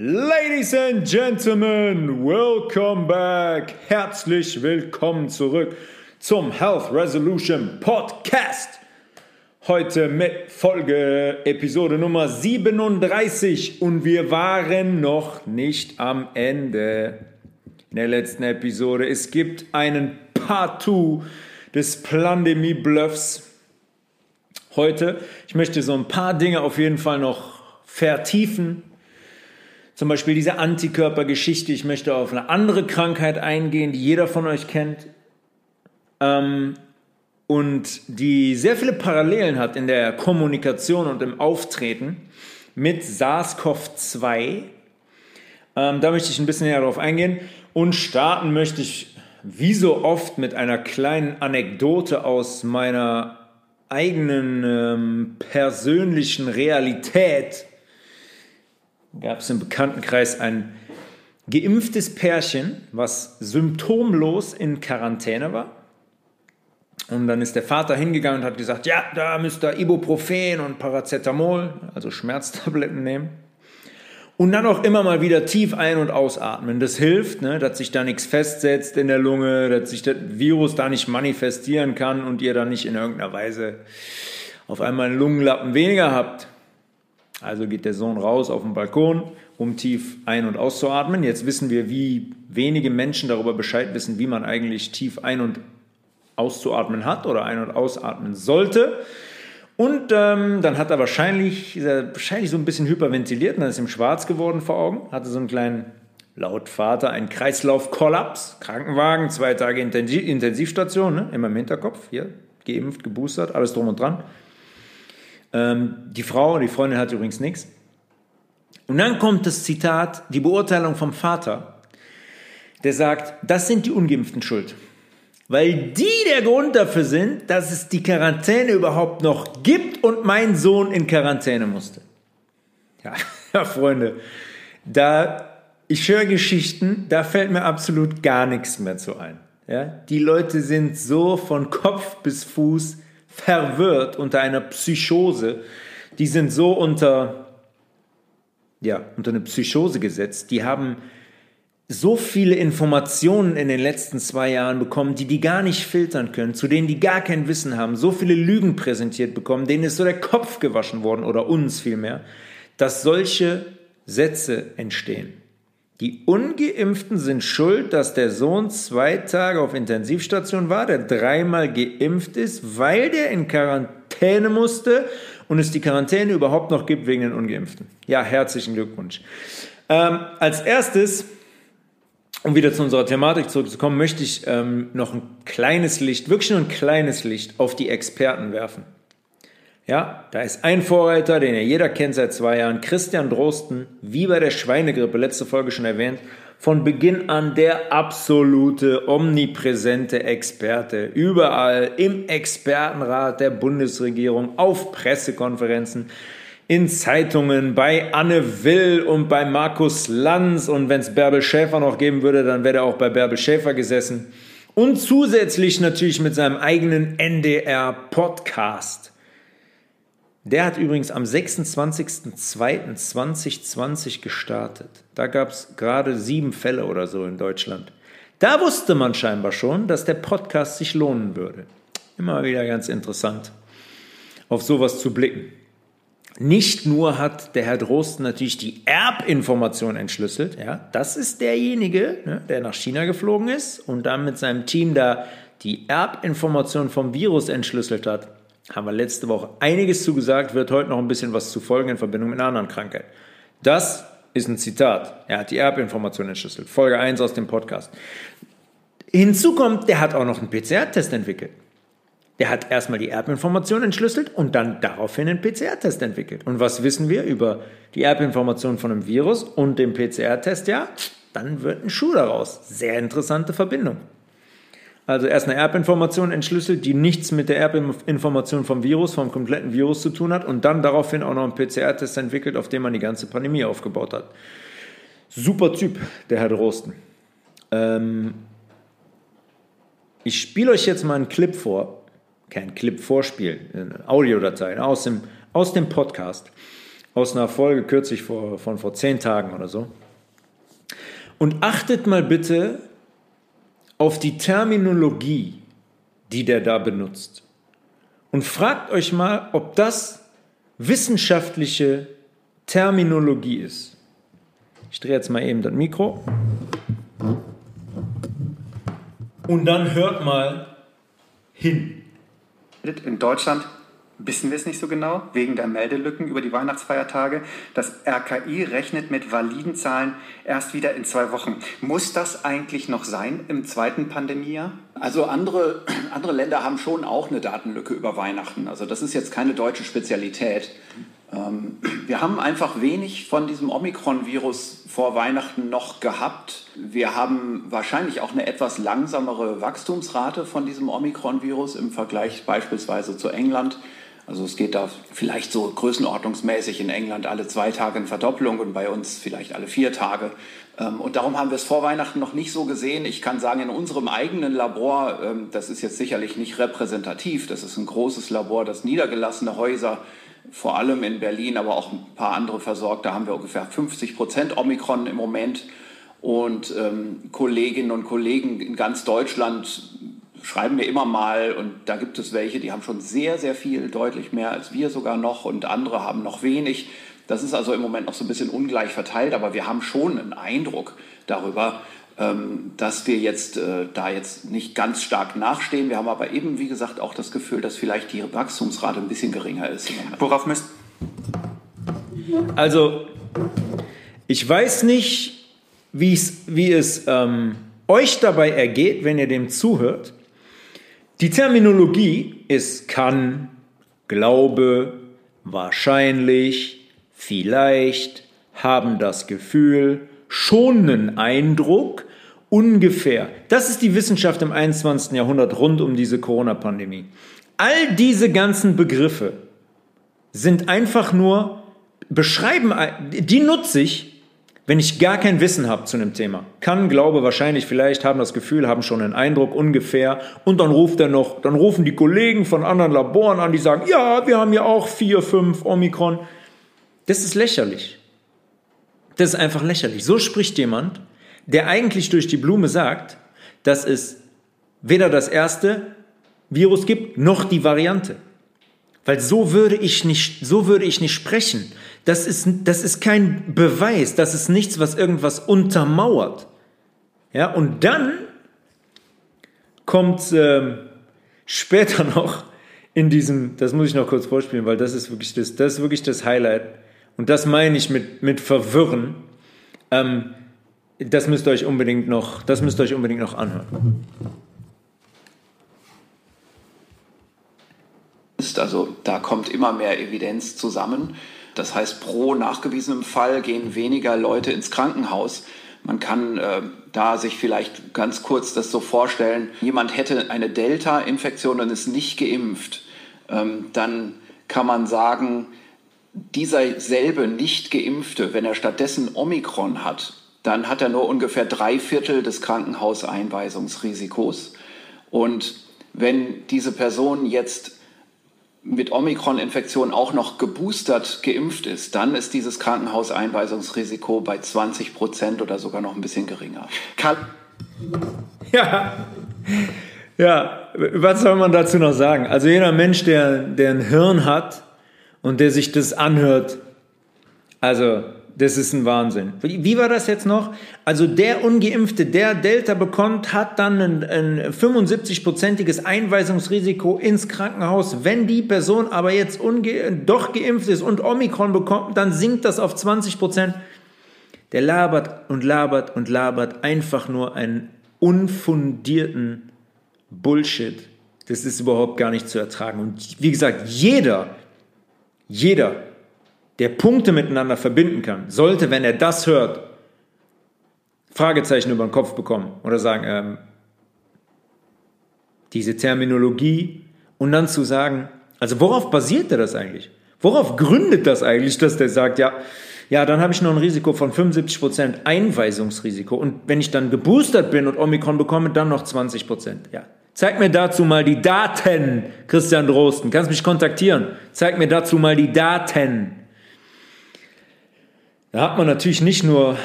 Ladies and Gentlemen, welcome back. Herzlich willkommen zurück zum Health Resolution Podcast. Heute mit Folge Episode Nummer 37 und wir waren noch nicht am Ende. In der letzten Episode. Es gibt einen Part 2 des Plandemie Bluffs heute. Ich möchte so ein paar Dinge auf jeden Fall noch vertiefen. Zum Beispiel diese Antikörpergeschichte. Ich möchte auf eine andere Krankheit eingehen, die jeder von euch kennt. Ähm, und die sehr viele Parallelen hat in der Kommunikation und im Auftreten mit SARS-CoV-2. Ähm, da möchte ich ein bisschen näher darauf eingehen. Und starten möchte ich, wie so oft, mit einer kleinen Anekdote aus meiner eigenen ähm, persönlichen Realität. Gab es im Bekanntenkreis ein geimpftes Pärchen, was symptomlos in Quarantäne war. Und dann ist der Vater hingegangen und hat gesagt, ja, da müsst ihr Ibuprofen und Paracetamol, also Schmerztabletten nehmen. Und dann auch immer mal wieder tief ein- und ausatmen. Das hilft, ne, dass sich da nichts festsetzt in der Lunge, dass sich das Virus da nicht manifestieren kann und ihr dann nicht in irgendeiner Weise auf einmal einen Lungenlappen weniger habt. Also geht der Sohn raus auf den Balkon, um tief ein- und auszuatmen. Jetzt wissen wir, wie wenige Menschen darüber Bescheid wissen, wie man eigentlich tief ein- und auszuatmen hat oder ein- und ausatmen sollte. Und ähm, dann hat er wahrscheinlich, er wahrscheinlich so ein bisschen hyperventiliert und dann ist ihm schwarz geworden vor Augen, hatte so einen kleinen, laut Vater, einen Kreislaufkollaps, Krankenwagen, zwei Tage Intensiv Intensivstation, ne? immer im Hinterkopf, hier, geimpft, geboostert, alles drum und dran. Ähm, die Frau, die Freundin hat übrigens nichts. Und dann kommt das Zitat, die Beurteilung vom Vater, der sagt, das sind die Ungeimpften schuld weil die der Grund dafür sind, dass es die Quarantäne überhaupt noch gibt und mein Sohn in Quarantäne musste. Ja, ja Freunde, da ich höre Geschichten, da fällt mir absolut gar nichts mehr zu ein. Ja, die Leute sind so von Kopf bis Fuß verwirrt unter einer Psychose. Die sind so unter ja, unter eine Psychose gesetzt. Die haben so viele Informationen in den letzten zwei Jahren bekommen, die die gar nicht filtern können, zu denen die gar kein Wissen haben, so viele Lügen präsentiert bekommen, denen ist so der Kopf gewaschen worden oder uns vielmehr, dass solche Sätze entstehen. Die Ungeimpften sind schuld, dass der Sohn zwei Tage auf Intensivstation war, der dreimal geimpft ist, weil der in Quarantäne musste und es die Quarantäne überhaupt noch gibt wegen den Ungeimpften. Ja, herzlichen Glückwunsch. Ähm, als erstes um wieder zu unserer Thematik zurückzukommen, möchte ich ähm, noch ein kleines Licht, wirklich nur ein kleines Licht auf die Experten werfen. Ja, da ist ein Vorreiter, den ja jeder kennt seit zwei Jahren, Christian Drosten, wie bei der Schweinegrippe, letzte Folge schon erwähnt, von Beginn an der absolute, omnipräsente Experte. Überall im Expertenrat der Bundesregierung, auf Pressekonferenzen, in Zeitungen, bei Anne Will und bei Markus Lanz. Und wenn es Bärbel Schäfer noch geben würde, dann wäre er auch bei Bärbel Schäfer gesessen. Und zusätzlich natürlich mit seinem eigenen NDR-Podcast. Der hat übrigens am 26.02.2020 gestartet. Da gab es gerade sieben Fälle oder so in Deutschland. Da wusste man scheinbar schon, dass der Podcast sich lohnen würde. Immer wieder ganz interessant, auf sowas zu blicken. Nicht nur hat der Herr Drosten natürlich die Erbinformation entschlüsselt, ja, das ist derjenige, ne, der nach China geflogen ist und dann mit seinem Team da die Erbinformation vom Virus entschlüsselt hat. Haben wir letzte Woche einiges zugesagt, wird heute noch ein bisschen was zu folgen in Verbindung mit einer anderen Krankheit. Das ist ein Zitat. Er hat die Erbinformation entschlüsselt. Folge 1 aus dem Podcast. Hinzu kommt, der hat auch noch einen PCR-Test entwickelt. Der hat erstmal die Erbinformation entschlüsselt und dann daraufhin einen PCR-Test entwickelt. Und was wissen wir über die Erbinformation von einem Virus und dem PCR-Test? Ja, dann wird ein Schuh daraus. Sehr interessante Verbindung. Also erst eine Erbinformation entschlüsselt, die nichts mit der Erbinformation vom Virus, vom kompletten Virus zu tun hat und dann daraufhin auch noch einen PCR-Test entwickelt, auf dem man die ganze Pandemie aufgebaut hat. Super Typ, der Herr Drosten. Ähm ich spiele euch jetzt mal einen Clip vor, kein Clip vorspielen, eine Audiodatei aus dem, aus dem Podcast, aus einer Folge kürzlich vor, von vor zehn Tagen oder so. Und achtet mal bitte auf die Terminologie, die der da benutzt. Und fragt euch mal, ob das wissenschaftliche Terminologie ist. Ich drehe jetzt mal eben das Mikro. Und dann hört mal hin. In Deutschland wissen wir es nicht so genau, wegen der Meldelücken über die Weihnachtsfeiertage. Das RKI rechnet mit validen Zahlen erst wieder in zwei Wochen. Muss das eigentlich noch sein im zweiten Pandemiejahr? Also andere, andere Länder haben schon auch eine Datenlücke über Weihnachten. Also das ist jetzt keine deutsche Spezialität. Ähm, wir haben einfach wenig von diesem Omikron-Virus vor Weihnachten noch gehabt. Wir haben wahrscheinlich auch eine etwas langsamere Wachstumsrate von diesem Omikron-Virus im Vergleich beispielsweise zu England. Also es geht da vielleicht so größenordnungsmäßig in England alle zwei Tage eine Verdopplung und bei uns vielleicht alle vier Tage. Ähm, und darum haben wir es vor Weihnachten noch nicht so gesehen. Ich kann sagen, in unserem eigenen Labor, ähm, das ist jetzt sicherlich nicht repräsentativ, das ist ein großes Labor, das niedergelassene Häuser, vor allem in Berlin, aber auch ein paar andere versorgt, da haben wir ungefähr 50 Prozent Omikron im Moment. Und ähm, Kolleginnen und Kollegen in ganz Deutschland schreiben mir immer mal und da gibt es welche, die haben schon sehr, sehr viel, deutlich mehr als wir sogar noch und andere haben noch wenig. Das ist also im Moment noch so ein bisschen ungleich verteilt, aber wir haben schon einen Eindruck darüber, ähm, dass wir jetzt äh, da jetzt nicht ganz stark nachstehen. Wir haben aber eben, wie gesagt, auch das Gefühl, dass vielleicht die Wachstumsrate ein bisschen geringer ist. Worauf müsst Also, ich weiß nicht, wie es ähm, euch dabei ergeht, wenn ihr dem zuhört. Die Terminologie ist kann, glaube, wahrscheinlich, vielleicht, haben das Gefühl, schon einen Eindruck, ungefähr. Das ist die Wissenschaft im 21. Jahrhundert rund um diese Corona-Pandemie. All diese ganzen Begriffe sind einfach nur, beschreiben, die nutze ich, wenn ich gar kein Wissen habe zu einem Thema, kann, glaube, wahrscheinlich, vielleicht haben das Gefühl, haben schon einen Eindruck ungefähr und dann ruft er noch, dann rufen die Kollegen von anderen Laboren an, die sagen, ja, wir haben ja auch vier, fünf Omikron. Das ist lächerlich. Das ist einfach lächerlich. So spricht jemand, der eigentlich durch die Blume sagt, dass es weder das erste Virus gibt, noch die Variante. Weil so würde ich nicht, so würde ich nicht sprechen. Das ist, das ist kein Beweis, das ist nichts, was irgendwas untermauert. Ja, und dann kommt äh, später noch in diesem, das muss ich noch kurz vorspielen, weil das ist wirklich das, das ist wirklich das Highlight. Und das meine ich mit, mit verwirren. Ähm, das müsst ihr euch unbedingt noch, das müsst ihr euch unbedingt noch anhören. Also da kommt immer mehr Evidenz zusammen. Das heißt, pro nachgewiesenem Fall gehen weniger Leute ins Krankenhaus. Man kann äh, da sich vielleicht ganz kurz das so vorstellen, jemand hätte eine Delta-Infektion und ist nicht geimpft. Ähm, dann kann man sagen, dieser selbe nicht geimpfte, wenn er stattdessen Omikron hat, dann hat er nur ungefähr drei Viertel des Krankenhauseinweisungsrisikos. Und wenn diese Person jetzt mit Omikron-Infektion auch noch geboostert geimpft ist, dann ist dieses Krankenhauseinweisungsrisiko bei 20 Prozent oder sogar noch ein bisschen geringer. Karl ja, ja, was soll man dazu noch sagen? Also jeder Mensch, der, der ein Hirn hat und der sich das anhört, also das ist ein Wahnsinn. Wie war das jetzt noch? Also der Ungeimpfte, der Delta bekommt, hat dann ein, ein 75-prozentiges Einweisungsrisiko ins Krankenhaus. Wenn die Person aber jetzt doch geimpft ist und Omikron bekommt, dann sinkt das auf 20 Prozent. Der labert und labert und labert einfach nur einen unfundierten Bullshit. Das ist überhaupt gar nicht zu ertragen. Und wie gesagt, jeder, jeder, der Punkte miteinander verbinden kann, sollte, wenn er das hört, Fragezeichen über den Kopf bekommen oder sagen, ähm, diese Terminologie und dann zu sagen, also worauf basiert er das eigentlich? Worauf gründet das eigentlich, dass der sagt, ja, ja, dann habe ich noch ein Risiko von 75% Einweisungsrisiko und wenn ich dann geboostert bin und Omikron bekomme, dann noch 20%. Ja, Zeig mir dazu mal die Daten, Christian Drosten. Kannst mich kontaktieren. Zeig mir dazu mal die Daten. Da hat man natürlich nicht nur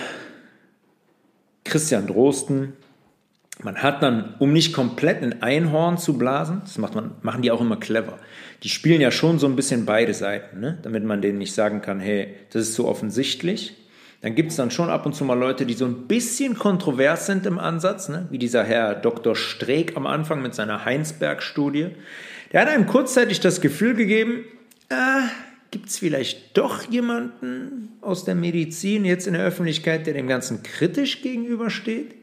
Christian Drosten, man hat dann, um nicht komplett ein Einhorn zu blasen, das macht man, machen die auch immer clever. Die spielen ja schon so ein bisschen beide Seiten, ne? damit man denen nicht sagen kann, hey, das ist so offensichtlich. Dann gibt es dann schon ab und zu mal Leute, die so ein bisschen kontrovers sind im Ansatz, ne? wie dieser Herr Dr. Streeck am Anfang mit seiner Heinsberg-Studie. Der hat einem kurzzeitig das Gefühl gegeben, äh, gibt es vielleicht doch jemanden aus der Medizin jetzt in der Öffentlichkeit, der dem Ganzen kritisch gegenübersteht?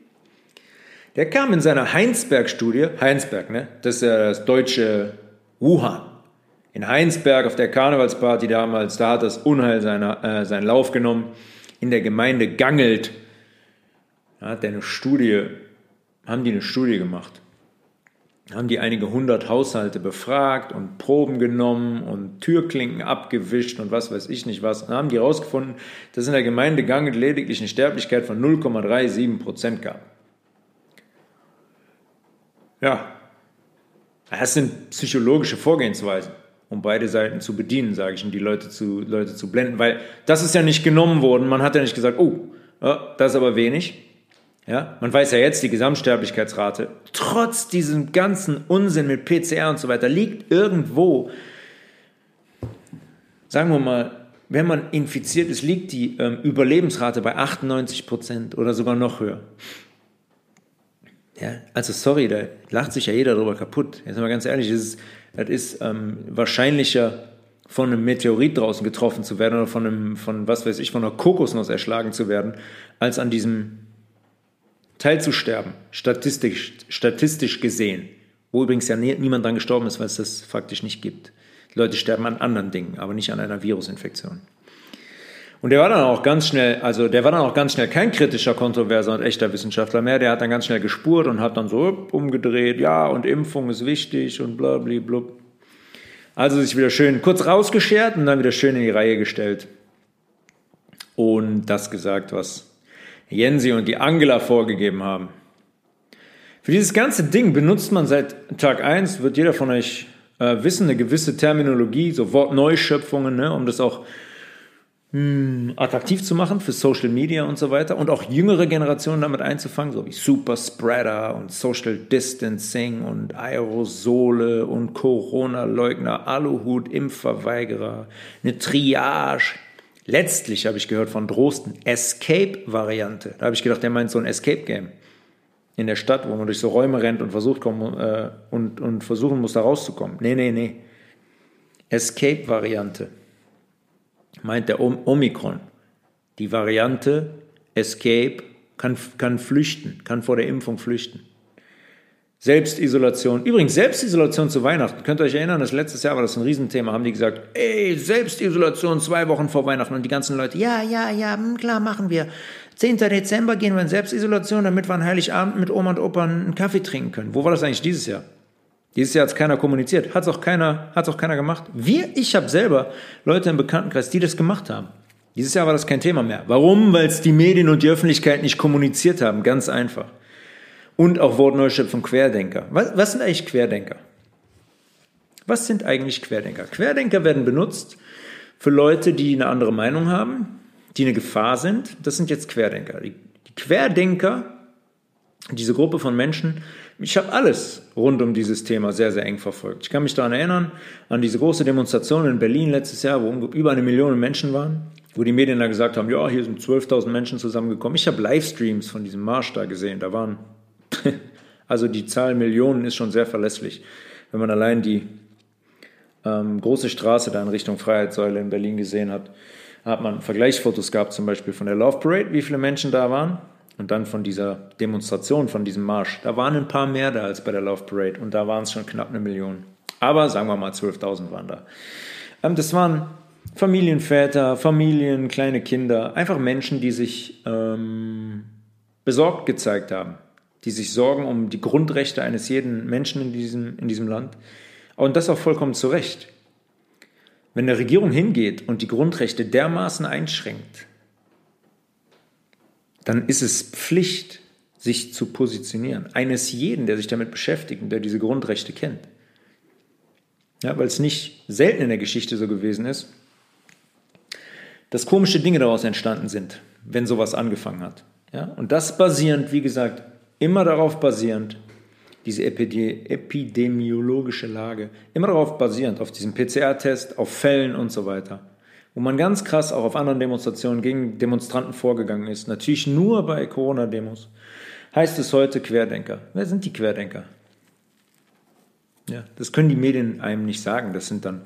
Der kam in seiner Heinsberg-Studie, Heinsberg, ne? das ist ja das deutsche Wuhan. In Heinsberg auf der Karnevalsparty damals, da hat das Unheil seiner, äh, seinen Lauf genommen. In der Gemeinde Gangelt da hat der eine Studie, haben die eine Studie gemacht. Haben die einige hundert Haushalte befragt und Proben genommen und Türklinken abgewischt und was weiß ich nicht was. Dann haben die herausgefunden, dass in der Gemeinde Gangelt lediglich eine Sterblichkeit von 0,37 Prozent gab. Ja, das sind psychologische Vorgehensweisen, um beide Seiten zu bedienen, sage ich, und die Leute zu, Leute zu blenden, weil das ist ja nicht genommen worden. Man hat ja nicht gesagt, oh, das ist aber wenig. Ja, man weiß ja jetzt, die Gesamtsterblichkeitsrate, trotz diesem ganzen Unsinn mit PCR und so weiter, liegt irgendwo, sagen wir mal, wenn man infiziert ist, liegt die ähm, Überlebensrate bei 98 Prozent oder sogar noch höher. Ja, also sorry, da lacht sich ja jeder darüber kaputt. Jetzt mal ganz ehrlich, das ist, das ist ähm, wahrscheinlicher von einem Meteorit draußen getroffen zu werden oder von einem, von was weiß ich, von einer Kokosnuss erschlagen zu werden, als an diesem Teil zu sterben, statistisch, statistisch gesehen. Wo übrigens ja nie, niemand dran gestorben ist, weil es das faktisch nicht gibt. Die Leute sterben an anderen Dingen, aber nicht an einer Virusinfektion. Und der war dann auch ganz schnell, also der war dann auch ganz schnell kein kritischer, kontroverser und echter Wissenschaftler mehr. Der hat dann ganz schnell gespurt und hat dann so umgedreht, ja, und Impfung ist wichtig und bla, bla, bla. Also sich wieder schön kurz rausgeschert und dann wieder schön in die Reihe gestellt. Und das gesagt, was Jensi und die Angela vorgegeben haben. Für dieses ganze Ding benutzt man seit Tag 1, wird jeder von euch äh, wissen, eine gewisse Terminologie, so Wortneuschöpfungen, ne, um das auch hm, attraktiv zu machen für Social Media und so weiter und auch jüngere Generationen damit einzufangen, so wie Super Spreader und Social Distancing und Aerosole und Corona-Leugner, Aluhut, Impfverweigerer, eine Triage. Letztlich habe ich gehört von Drosten, Escape-Variante. Da habe ich gedacht, der meint so ein Escape-Game in der Stadt, wo man durch so Räume rennt und versucht kommen, äh, und, und versuchen muss, da rauszukommen. Nee, nee, nee. Escape-Variante meint der Omikron. Die Variante Escape kann, kann flüchten, kann vor der Impfung flüchten. Selbstisolation. Übrigens, Selbstisolation zu Weihnachten. Könnt ihr euch erinnern, das letztes Jahr war das ein Riesenthema. Haben die gesagt, ey, Selbstisolation zwei Wochen vor Weihnachten. Und die ganzen Leute, ja, ja, ja, hm, klar, machen wir. 10. Dezember gehen wir in Selbstisolation, damit wir an Heiligabend mit Oma und Opa einen Kaffee trinken können. Wo war das eigentlich dieses Jahr? Dieses Jahr hat es keiner kommuniziert, hat es auch keiner, hat's auch keiner gemacht. Wir, ich habe selber Leute im Bekanntenkreis, die das gemacht haben. Dieses Jahr war das kein Thema mehr. Warum? Weil es die Medien und die Öffentlichkeit nicht kommuniziert haben, ganz einfach. Und auch Wortneuschöpfung Querdenker. Was, was sind eigentlich Querdenker? Was sind eigentlich Querdenker? Querdenker werden benutzt für Leute, die eine andere Meinung haben, die eine Gefahr sind. Das sind jetzt Querdenker. Die, die Querdenker, diese Gruppe von Menschen, ich habe alles rund um dieses Thema sehr, sehr eng verfolgt. Ich kann mich daran erinnern, an diese große Demonstration in Berlin letztes Jahr, wo über eine Million Menschen waren, wo die Medien da gesagt haben, ja, hier sind 12.000 Menschen zusammengekommen. Ich habe Livestreams von diesem Marsch da gesehen. Da waren, also die Zahl Millionen ist schon sehr verlässlich. Wenn man allein die ähm, große Straße da in Richtung Freiheitssäule in Berlin gesehen hat, hat man Vergleichsfotos gehabt, zum Beispiel von der Love Parade, wie viele Menschen da waren. Und dann von dieser Demonstration, von diesem Marsch, da waren ein paar mehr da als bei der Love Parade und da waren es schon knapp eine Million. Aber sagen wir mal 12.000 waren da. Ähm, das waren Familienväter, Familien, kleine Kinder, einfach Menschen, die sich ähm, besorgt gezeigt haben, die sich sorgen um die Grundrechte eines jeden Menschen in diesem, in diesem Land. Und das auch vollkommen zu Recht. Wenn eine Regierung hingeht und die Grundrechte dermaßen einschränkt, dann ist es Pflicht, sich zu positionieren. Eines jeden, der sich damit beschäftigt und der diese Grundrechte kennt. Ja, weil es nicht selten in der Geschichte so gewesen ist, dass komische Dinge daraus entstanden sind, wenn sowas angefangen hat. Ja? Und das basierend, wie gesagt, immer darauf basierend, diese epidemiologische Lage, immer darauf basierend, auf diesem PCR-Test, auf Fällen und so weiter. Wo man ganz krass auch auf anderen Demonstrationen gegen Demonstranten vorgegangen ist. Natürlich nur bei Corona-Demos. Heißt es heute Querdenker. Wer sind die Querdenker? Ja, das können die Medien einem nicht sagen. Das sind dann,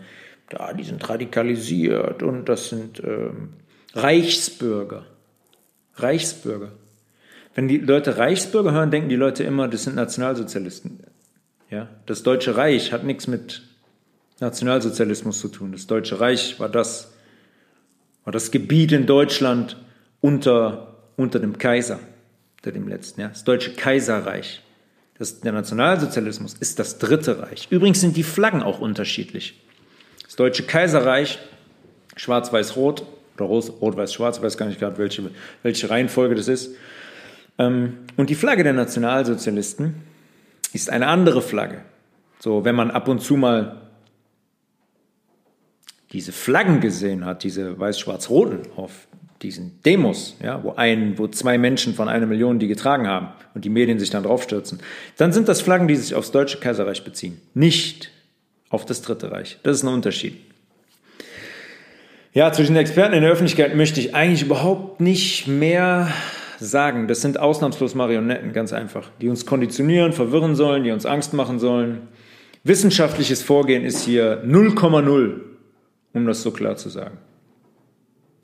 ja, die sind radikalisiert und das sind ähm, Reichsbürger. Reichsbürger. Wenn die Leute Reichsbürger hören, denken die Leute immer, das sind Nationalsozialisten. Ja? Das Deutsche Reich hat nichts mit Nationalsozialismus zu tun. Das Deutsche Reich war das, war das Gebiet in Deutschland unter, unter dem Kaiser, unter dem letzten. Ja? Das Deutsche Kaiserreich. Das, der Nationalsozialismus ist das Dritte Reich. Übrigens sind die Flaggen auch unterschiedlich. Das Deutsche Kaiserreich, schwarz-weiß-rot, oder rot-weiß-schwarz, weiß gar nicht gerade, welche, welche Reihenfolge das ist. Ähm, und die Flagge der Nationalsozialisten ist eine andere Flagge. So, wenn man ab und zu mal diese Flaggen gesehen hat, diese weiß-schwarz-roten auf diesen Demos, ja, wo ein, wo zwei Menschen von einer Million die getragen haben und die Medien sich dann draufstürzen, dann sind das Flaggen, die sich aufs Deutsche Kaiserreich beziehen, nicht auf das Dritte Reich. Das ist ein Unterschied. Ja, zu den Experten in der Öffentlichkeit möchte ich eigentlich überhaupt nicht mehr sagen, das sind ausnahmslos Marionetten, ganz einfach, die uns konditionieren, verwirren sollen, die uns Angst machen sollen. Wissenschaftliches Vorgehen ist hier 0,0, um das so klar zu sagen.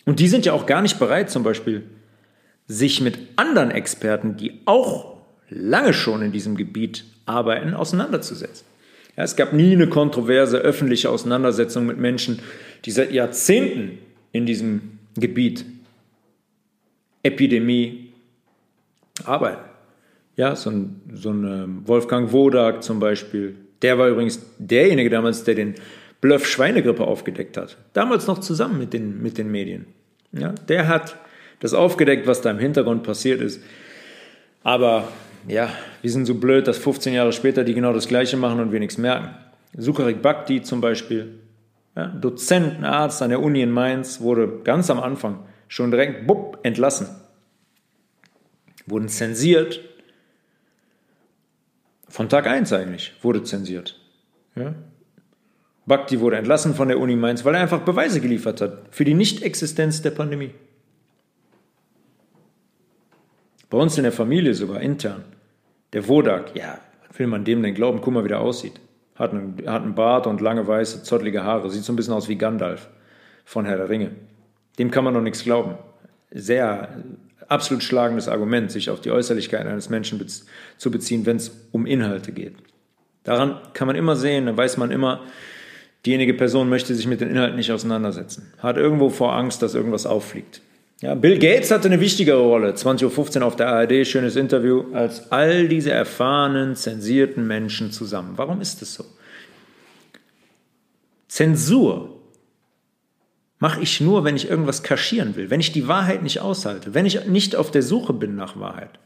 Und die sind ja auch gar nicht bereit, zum Beispiel sich mit anderen Experten, die auch lange schon in diesem Gebiet arbeiten, auseinanderzusetzen. Ja, es gab nie eine kontroverse öffentliche Auseinandersetzung mit Menschen, die seit Jahrzehnten in diesem Gebiet Epidemie arbeiten. Ja, so ein, so ein ähm, Wolfgang Wodak zum Beispiel, der war übrigens derjenige damals, der den Bluff Schweinegrippe aufgedeckt hat. Damals noch zusammen mit den, mit den Medien. Ja, der hat das aufgedeckt, was da im Hintergrund passiert ist. Aber ja, wir sind so blöd, dass 15 Jahre später die genau das Gleiche machen und wir nichts merken. Sukarik Bhakti zum Beispiel, ja, Dozent, an der Uni in Mainz, wurde ganz am Anfang schon direkt bupp, entlassen. Wurden zensiert. Von Tag 1 eigentlich wurde zensiert. Ja? Bhakti wurde entlassen von der Uni Mainz, weil er einfach Beweise geliefert hat für die Nichtexistenz der Pandemie. Bei uns in der Familie sogar intern. Der Wodak, ja, was will man dem denn glauben? Guck mal, wie der aussieht. Hat einen, hat einen Bart und lange weiße, zottlige Haare. Sieht so ein bisschen aus wie Gandalf von Herr der Ringe. Dem kann man doch nichts glauben. Sehr absolut schlagendes Argument, sich auf die Äußerlichkeit eines Menschen bez zu beziehen, wenn es um Inhalte geht. Daran kann man immer sehen, da weiß man immer, diejenige Person möchte sich mit den Inhalten nicht auseinandersetzen, hat irgendwo vor Angst, dass irgendwas auffliegt. Ja, Bill Gates hatte eine wichtigere Rolle, 20.15 Uhr auf der ARD, schönes Interview, als all diese erfahrenen, zensierten Menschen zusammen. Warum ist das so? Zensur mache ich nur, wenn ich irgendwas kaschieren will, wenn ich die Wahrheit nicht aushalte, wenn ich nicht auf der Suche bin nach Wahrheit.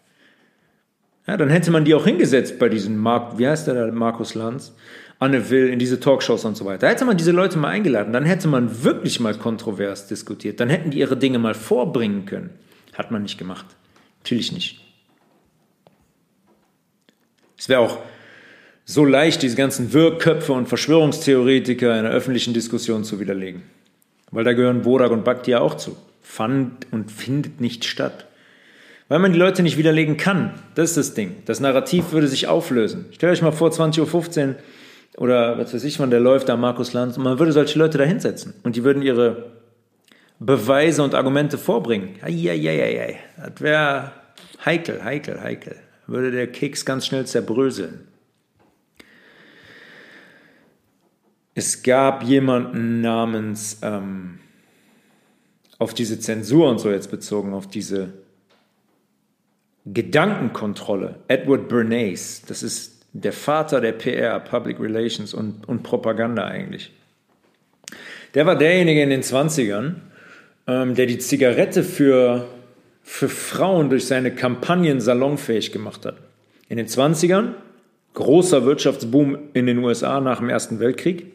Ja, dann hätte man die auch hingesetzt bei diesem Mark, wie heißt der da, Markus Lanz, Anne Will, in diese Talkshows und so weiter. Da hätte man diese Leute mal eingeladen, dann hätte man wirklich mal kontrovers diskutiert, dann hätten die ihre Dinge mal vorbringen können. Hat man nicht gemacht. Natürlich nicht. Es wäre auch so leicht, diese ganzen Wirkköpfe und Verschwörungstheoretiker in der öffentlichen Diskussion zu widerlegen. Weil da gehören Borak und Bhakti ja auch zu. Fand und findet nicht statt. Weil man die Leute nicht widerlegen kann. Das ist das Ding. Das Narrativ würde sich auflösen. Stellt euch mal vor, 20.15 Uhr oder was weiß ich wann, der läuft da, Markus Lanz, und man würde solche Leute da hinsetzen und die würden ihre Beweise und Argumente vorbringen. Eieieiei. Das wäre heikel, heikel, heikel. Würde der Keks ganz schnell zerbröseln. Es gab jemanden namens, ähm, auf diese Zensur und so jetzt bezogen, auf diese Gedankenkontrolle, Edward Bernays, das ist der Vater der PR, Public Relations und, und Propaganda eigentlich. Der war derjenige in den 20ern, ähm, der die Zigarette für, für Frauen durch seine Kampagnen salonfähig gemacht hat. In den 20ern, großer Wirtschaftsboom in den USA nach dem Ersten Weltkrieg,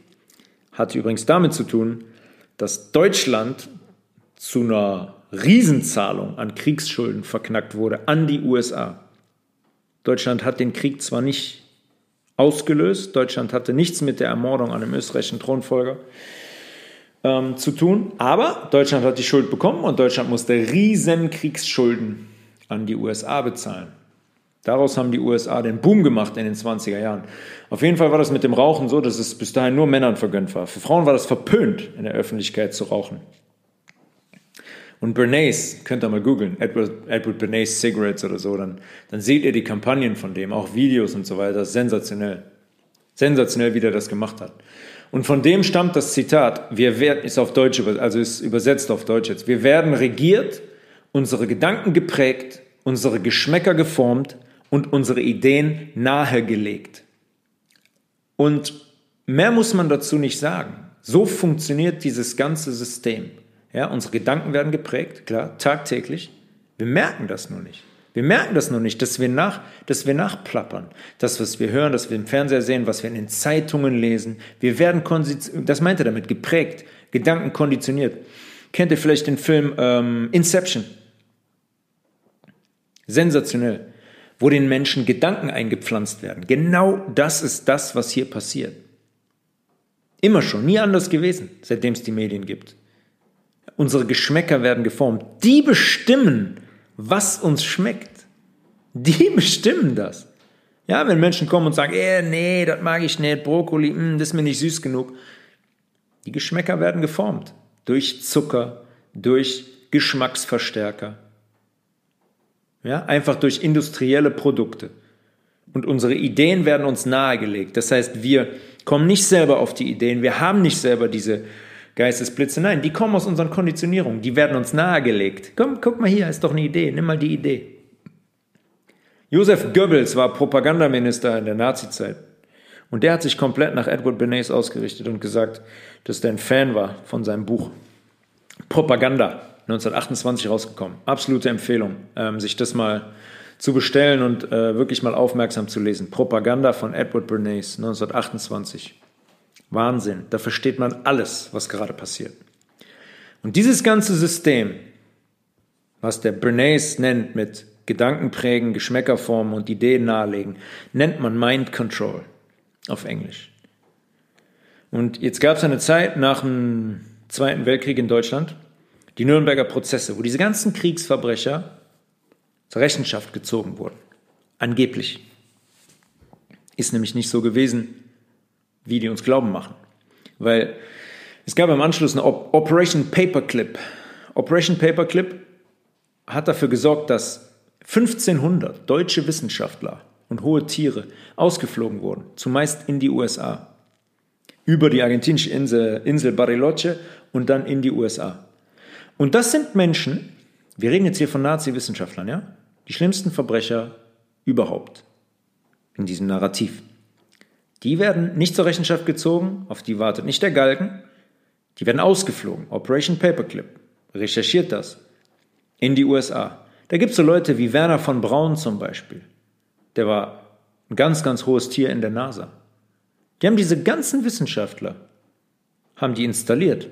hat übrigens damit zu tun, dass Deutschland zu einer Riesenzahlung an Kriegsschulden verknackt wurde an die USA. Deutschland hat den Krieg zwar nicht ausgelöst, Deutschland hatte nichts mit der Ermordung an dem österreichischen Thronfolger ähm, zu tun, aber Deutschland hat die Schuld bekommen und Deutschland musste riesen Kriegsschulden an die USA bezahlen. Daraus haben die USA den Boom gemacht in den 20er Jahren. Auf jeden Fall war das mit dem Rauchen so, dass es bis dahin nur Männern vergönnt war. Für Frauen war das verpönt, in der Öffentlichkeit zu rauchen. Und Bernays, könnt ihr mal googeln, Edward, Edward Bernays Cigarettes oder so, dann, dann seht ihr die Kampagnen von dem, auch Videos und so weiter. Sensationell. Sensationell, wie der das gemacht hat. Und von dem stammt das Zitat, wir werden, ist auf Deutsch, also ist übersetzt auf Deutsch jetzt, wir werden regiert, unsere Gedanken geprägt, unsere Geschmäcker geformt und unsere Ideen nahegelegt. Und mehr muss man dazu nicht sagen. So funktioniert dieses ganze System. Ja, unsere Gedanken werden geprägt, klar, tagtäglich. Wir merken das nur nicht. Wir merken das nur nicht, dass wir, nach, dass wir nachplappern. Das, was wir hören, das wir im Fernseher sehen, was wir in den Zeitungen lesen. Wir werden, das meint er damit, geprägt, Gedanken konditioniert. Kennt ihr vielleicht den Film ähm, Inception? Sensationell. Wo den Menschen Gedanken eingepflanzt werden. Genau das ist das, was hier passiert. Immer schon, nie anders gewesen, seitdem es die Medien gibt. Unsere Geschmäcker werden geformt. Die bestimmen, was uns schmeckt. Die bestimmen das. Ja, wenn Menschen kommen und sagen, eh, nee, das mag ich nicht, Brokkoli, mh, hm, das ist mir nicht süß genug. Die Geschmäcker werden geformt durch Zucker, durch Geschmacksverstärker. Ja, einfach durch industrielle Produkte. Und unsere Ideen werden uns nahegelegt. Das heißt, wir kommen nicht selber auf die Ideen, wir haben nicht selber diese Geistesblitze. Nein, die kommen aus unseren Konditionierungen, die werden uns nahegelegt. Komm, guck mal hier, ist doch eine Idee, nimm mal die Idee. Josef Goebbels war Propagandaminister in der Nazizeit. Und der hat sich komplett nach Edward Bernays ausgerichtet und gesagt, dass der ein Fan war von seinem Buch. Propaganda, 1928 rausgekommen. Absolute Empfehlung, ähm, sich das mal zu bestellen und äh, wirklich mal aufmerksam zu lesen. Propaganda von Edward Bernays, 1928. Wahnsinn. Da versteht man alles, was gerade passiert. Und dieses ganze System, was der Bernays nennt mit Gedanken prägen, Geschmäcker formen und Ideen nahelegen, nennt man Mind Control auf Englisch. Und jetzt gab es eine Zeit nach dem Zweiten Weltkrieg in Deutschland, die Nürnberger Prozesse, wo diese ganzen Kriegsverbrecher zur Rechenschaft gezogen wurden. Angeblich. Ist nämlich nicht so gewesen wie die uns glauben machen. Weil es gab im Anschluss eine Operation Paperclip. Operation Paperclip hat dafür gesorgt, dass 1500 deutsche Wissenschaftler und hohe Tiere ausgeflogen wurden, zumeist in die USA, über die argentinische Insel, Insel Bariloche und dann in die USA. Und das sind Menschen, wir reden jetzt hier von Nazi-Wissenschaftlern, ja, die schlimmsten Verbrecher überhaupt in diesem Narrativ. Die werden nicht zur Rechenschaft gezogen, auf die wartet nicht der Galgen. Die werden ausgeflogen. Operation Paperclip. Recherchiert das. In die USA. Da gibt es so Leute wie Werner von Braun zum Beispiel. Der war ein ganz, ganz hohes Tier in der NASA. Die haben diese ganzen Wissenschaftler, haben die installiert.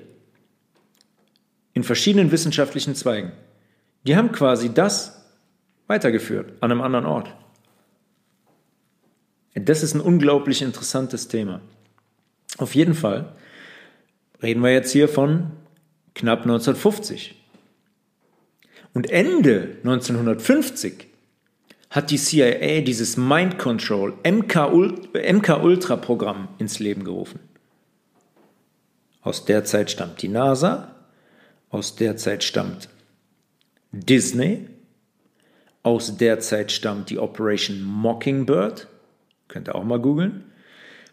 In verschiedenen wissenschaftlichen Zweigen. Die haben quasi das weitergeführt an einem anderen Ort. Das ist ein unglaublich interessantes Thema. Auf jeden Fall reden wir jetzt hier von knapp 1950. Und Ende 1950 hat die CIA dieses Mind Control MK, Ultra Programm ins Leben gerufen. Aus der Zeit stammt die NASA, aus der Zeit stammt Disney, aus der Zeit stammt die Operation Mockingbird könnt ihr auch mal googeln,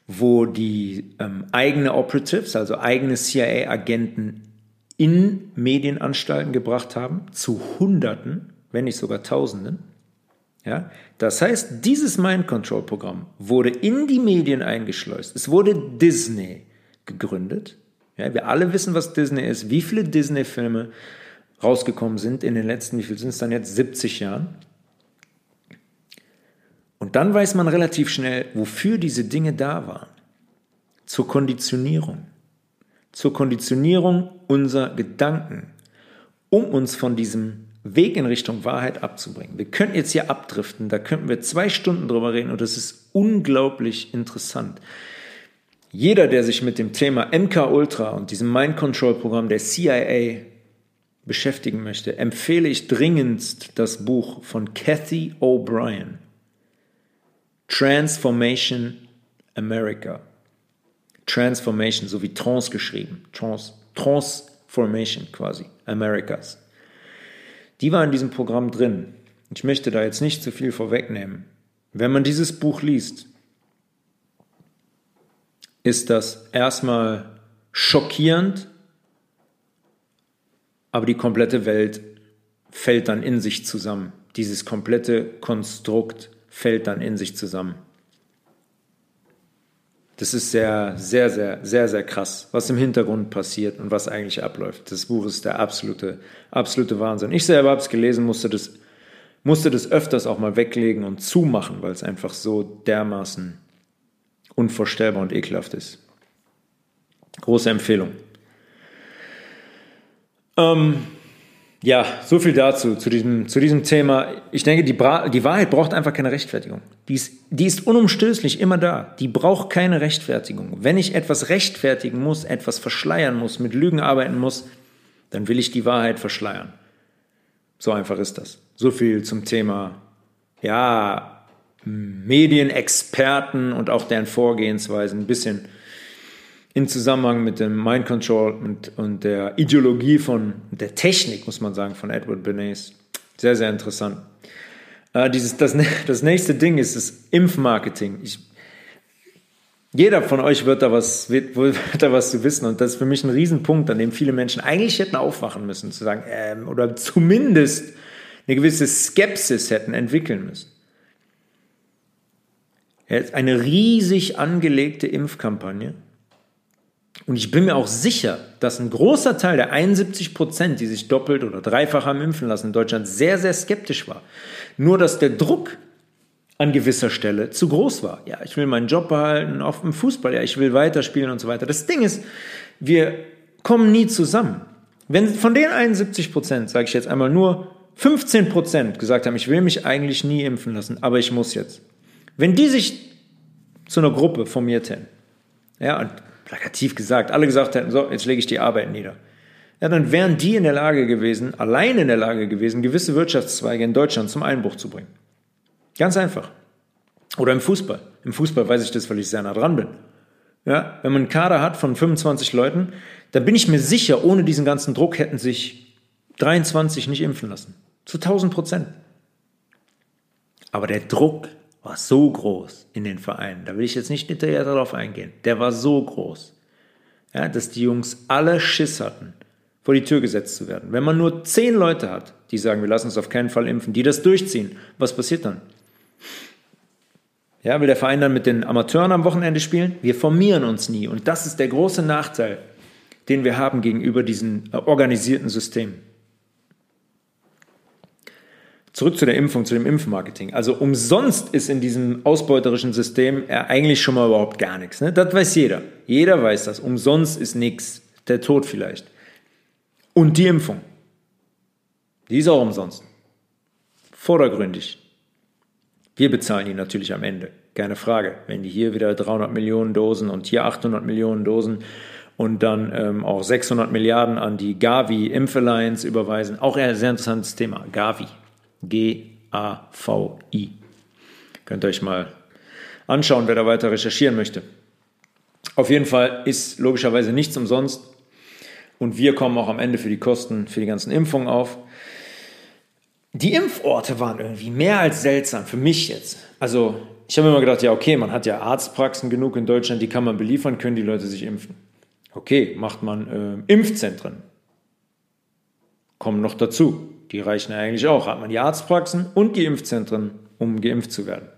wo die ähm, eigene Operatives, also eigene CIA-Agenten in Medienanstalten gebracht haben, zu Hunderten, wenn nicht sogar Tausenden. Ja? Das heißt, dieses Mind Control Programm wurde in die Medien eingeschleust. Es wurde Disney gegründet. Ja, wir alle wissen, was Disney ist, wie viele Disney-Filme rausgekommen sind in den letzten, wie viel sind es dann jetzt, 70 Jahren. Und dann weiß man relativ schnell, wofür diese Dinge da waren. Zur Konditionierung. Zur Konditionierung unserer Gedanken, um uns von diesem Weg in Richtung Wahrheit abzubringen. Wir könnten jetzt hier abdriften, da könnten wir zwei Stunden drüber reden und das ist unglaublich interessant. Jeder, der sich mit dem Thema MK Ultra und diesem Mind Control Programm der CIA beschäftigen möchte, empfehle ich dringendst das Buch von Kathy O'Brien. Transformation America. Transformation, so wie Trans geschrieben. Trans, Transformation quasi, Americas. Die war in diesem Programm drin. Ich möchte da jetzt nicht zu viel vorwegnehmen. Wenn man dieses Buch liest, ist das erstmal schockierend, aber die komplette Welt fällt dann in sich zusammen. Dieses komplette Konstrukt fällt dann in sich zusammen. Das ist sehr, sehr, sehr, sehr, sehr krass, was im Hintergrund passiert und was eigentlich abläuft. Das Buch ist der absolute, absolute Wahnsinn. Ich selber habe es gelesen, musste das, musste das öfters auch mal weglegen und zumachen, weil es einfach so dermaßen unvorstellbar und ekelhaft ist. Große Empfehlung. Ähm, ja, so viel dazu, zu diesem, zu diesem Thema. Ich denke, die, Bra die Wahrheit braucht einfach keine Rechtfertigung. Die ist, die ist unumstößlich immer da. Die braucht keine Rechtfertigung. Wenn ich etwas rechtfertigen muss, etwas verschleiern muss, mit Lügen arbeiten muss, dann will ich die Wahrheit verschleiern. So einfach ist das. So viel zum Thema, ja, Medienexperten und auch deren Vorgehensweisen. Ein bisschen in Zusammenhang mit dem Mind Control und, und der Ideologie von der Technik, muss man sagen, von Edward Bernays. Sehr, sehr interessant. Äh, dieses, das, das nächste Ding ist das Impfmarketing. Ich, jeder von euch wird da, was, wird, wird da was zu wissen und das ist für mich ein Riesenpunkt, an dem viele Menschen eigentlich hätten aufwachen müssen, zu sagen, ähm, oder zumindest eine gewisse Skepsis hätten entwickeln müssen. Eine riesig angelegte Impfkampagne und ich bin mir auch sicher, dass ein großer Teil der 71 Prozent, die sich doppelt oder dreifach haben impfen lassen in Deutschland, sehr, sehr skeptisch war. Nur, dass der Druck an gewisser Stelle zu groß war. Ja, ich will meinen Job behalten, auf dem Fußball, ja, ich will weiterspielen und so weiter. Das Ding ist, wir kommen nie zusammen. Wenn von den 71 Prozent, sage ich jetzt einmal nur 15 Prozent gesagt haben, ich will mich eigentlich nie impfen lassen, aber ich muss jetzt. Wenn die sich zu einer Gruppe formiert hätten, ja, und plakativ gesagt, alle gesagt hätten, so, jetzt lege ich die Arbeit nieder. Ja, dann wären die in der Lage gewesen, allein in der Lage gewesen, gewisse Wirtschaftszweige in Deutschland zum Einbruch zu bringen. Ganz einfach. Oder im Fußball. Im Fußball weiß ich das, weil ich sehr nah dran bin. Ja, wenn man einen Kader hat von 25 Leuten, dann bin ich mir sicher, ohne diesen ganzen Druck hätten sich 23 nicht impfen lassen. Zu 1000 Prozent. Aber der Druck war so groß in den Vereinen, da will ich jetzt nicht hinterher darauf eingehen, der war so groß, ja, dass die Jungs alle Schiss hatten, vor die Tür gesetzt zu werden. Wenn man nur zehn Leute hat, die sagen, wir lassen uns auf keinen Fall impfen, die das durchziehen, was passiert dann? Ja, will der Verein dann mit den Amateuren am Wochenende spielen? Wir formieren uns nie. Und das ist der große Nachteil, den wir haben gegenüber diesem organisierten System. Zurück zu der Impfung, zu dem Impfmarketing. Also umsonst ist in diesem ausbeuterischen System eigentlich schon mal überhaupt gar nichts. Ne? Das weiß jeder. Jeder weiß das. Umsonst ist nichts. Der Tod vielleicht. Und die Impfung. Die ist auch umsonst. Vordergründig. Wir bezahlen die natürlich am Ende. Keine Frage. Wenn die hier wieder 300 Millionen Dosen und hier 800 Millionen Dosen und dann ähm, auch 600 Milliarden an die Gavi Impf Alliance überweisen. Auch ein sehr interessantes Thema. Gavi. G-A-V-I. Könnt ihr euch mal anschauen, wer da weiter recherchieren möchte. Auf jeden Fall ist logischerweise nichts umsonst und wir kommen auch am Ende für die Kosten für die ganzen Impfungen auf. Die Impforte waren irgendwie mehr als seltsam, für mich jetzt. Also ich habe immer gedacht, ja okay, man hat ja Arztpraxen genug in Deutschland, die kann man beliefern, können die Leute sich impfen. Okay, macht man äh, Impfzentren. Kommen noch dazu. Die reichen eigentlich auch. Hat man die Arztpraxen und die Impfzentren, um geimpft zu werden.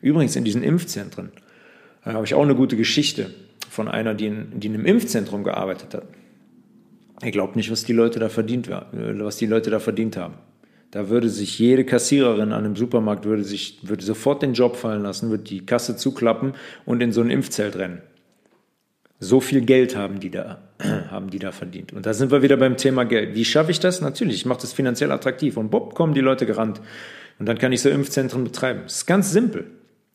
Übrigens in diesen Impfzentren da habe ich auch eine gute Geschichte von einer, die in, die in einem Impfzentrum gearbeitet hat. Ihr glaubt nicht, was die Leute da verdient, was die Leute da verdient haben. Da würde sich jede Kassiererin an einem Supermarkt würde sich würde sofort den Job fallen lassen, würde die Kasse zuklappen und in so ein Impfzelt rennen. So viel Geld haben die da haben die da verdient. Und da sind wir wieder beim Thema Geld. Wie schaffe ich das? Natürlich, ich mache das finanziell attraktiv. Und bob, kommen die Leute gerannt. Und dann kann ich so Impfzentren betreiben. Das ist ganz simpel.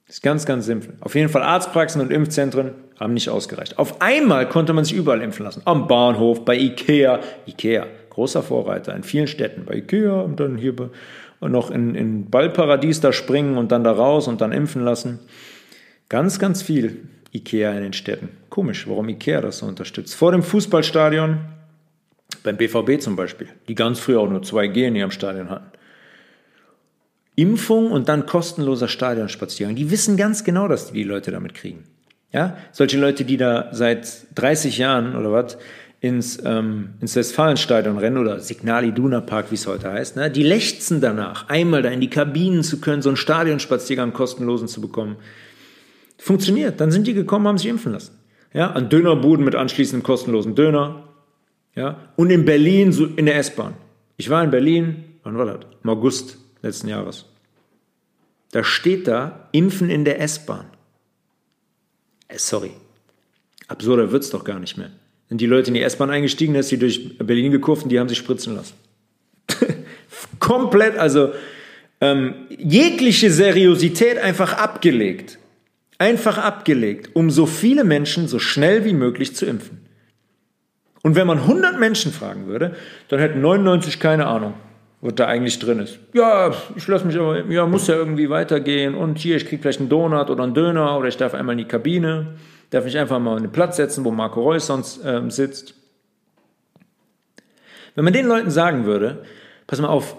Das ist ganz, ganz simpel. Auf jeden Fall Arztpraxen und Impfzentren haben nicht ausgereicht. Auf einmal konnte man sich überall impfen lassen. Am Bahnhof, bei Ikea. Ikea, großer Vorreiter in vielen Städten. Bei Ikea und dann hier noch in, in Ballparadies da springen und dann da raus und dann impfen lassen. Ganz, ganz viel Ikea in den Städten. Komisch, warum Ikea das so unterstützt. Vor dem Fußballstadion, beim BVB zum Beispiel, die ganz früh auch nur 2G in ihrem Stadion hatten. Impfung und dann kostenloser Stadionspaziergang. Die wissen ganz genau, dass die die Leute damit kriegen. Ja, solche Leute, die da seit 30 Jahren oder was ins, ähm, ins Westfalenstadion rennen oder Signal Iduna Park, wie es heute heißt, ne? die lechzen danach, einmal da in die Kabinen zu können, so einen Stadionspaziergang kostenlosen zu bekommen. Funktioniert. Dann sind die gekommen, haben sich impfen lassen. Ja, an Dönerbuden mit anschließendem kostenlosen Döner. Ja, und in Berlin so in der S-Bahn. Ich war in Berlin, wann war das? Im August letzten Jahres. Da steht da, Impfen in der S-Bahn. Äh, sorry. Absurder wird's doch gar nicht mehr sind die Leute in die S-Bahn eingestiegen, dass sie durch Berlin gekurft und die haben sich spritzen lassen. Komplett, also ähm, jegliche Seriosität einfach abgelegt. Einfach abgelegt, um so viele Menschen so schnell wie möglich zu impfen. Und wenn man 100 Menschen fragen würde, dann hätten 99 keine Ahnung, was da eigentlich drin ist. Ja, ich lasse mich aber, ja, muss ja irgendwie weitergehen und hier, ich kriege vielleicht einen Donut oder einen Döner oder ich darf einmal in die Kabine. Darf ich einfach mal einen Platz setzen, wo Marco Reus sonst ähm, sitzt? Wenn man den Leuten sagen würde, pass mal auf,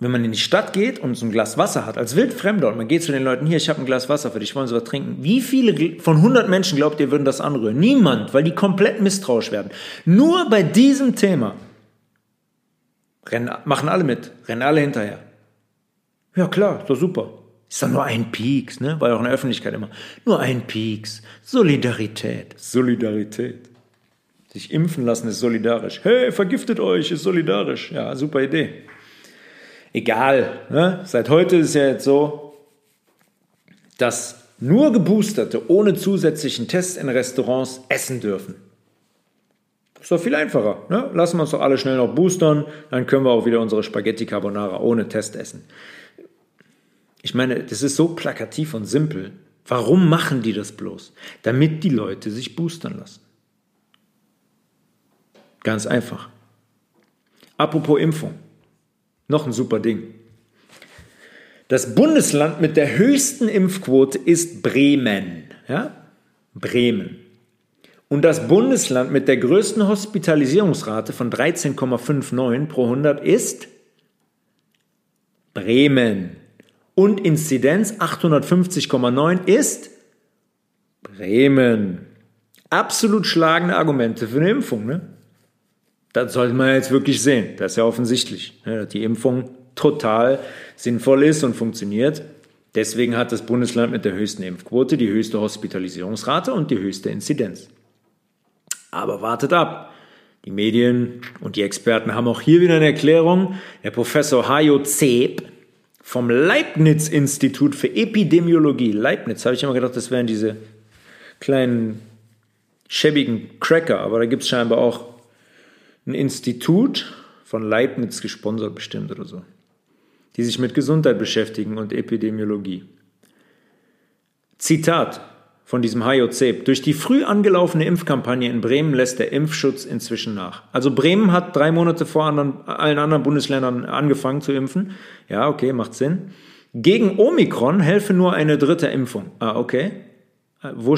wenn man in die Stadt geht und so ein Glas Wasser hat, als Wildfremder, und man geht zu den Leuten, hier, ich habe ein Glas Wasser für dich, wollen Sie was trinken? Wie viele von 100 Menschen glaubt ihr, würden das anrühren? Niemand, weil die komplett misstrauisch werden. Nur bei diesem Thema rennen, machen alle mit, rennen alle hinterher. Ja klar, ist doch super. Ist doch nur ein Pieks, ne? War ja auch in der Öffentlichkeit immer. Nur ein Pieks. Solidarität. Solidarität. Sich impfen lassen ist solidarisch. Hey, vergiftet euch, ist solidarisch. Ja, super Idee. Egal. Ne? Seit heute ist es ja jetzt so, dass nur Geboosterte ohne zusätzlichen Tests in Restaurants essen dürfen. Ist doch viel einfacher. Ne? Lassen wir uns doch alle schnell noch boostern, dann können wir auch wieder unsere Spaghetti Carbonara ohne Test essen. Ich meine, das ist so plakativ und simpel. Warum machen die das bloß? Damit die Leute sich boostern lassen. Ganz einfach. Apropos Impfung. Noch ein super Ding. Das Bundesland mit der höchsten Impfquote ist Bremen. Ja? Bremen. Und das Bundesland mit der größten Hospitalisierungsrate von 13,59 pro 100 ist Bremen und Inzidenz 850,9 ist Bremen. Absolut schlagende Argumente für eine Impfung. Ne? Das sollte man jetzt wirklich sehen. Das ist ja offensichtlich, ne, dass die Impfung total sinnvoll ist und funktioniert. Deswegen hat das Bundesland mit der höchsten Impfquote die höchste Hospitalisierungsrate und die höchste Inzidenz. Aber wartet ab. Die Medien und die Experten haben auch hier wieder eine Erklärung. Der Professor Hajo Zeb, vom Leibniz-Institut für Epidemiologie. Leibniz, habe ich immer gedacht, das wären diese kleinen schäbigen Cracker, aber da gibt es scheinbar auch ein Institut von Leibniz gesponsert bestimmt oder so, die sich mit Gesundheit beschäftigen und Epidemiologie. Zitat von diesem HJC. Durch die früh angelaufene Impfkampagne in Bremen lässt der Impfschutz inzwischen nach. Also Bremen hat drei Monate vor anderen, allen anderen Bundesländern angefangen zu impfen. Ja, okay, macht Sinn. Gegen Omikron helfe nur eine dritte Impfung. Ah, okay. Wo,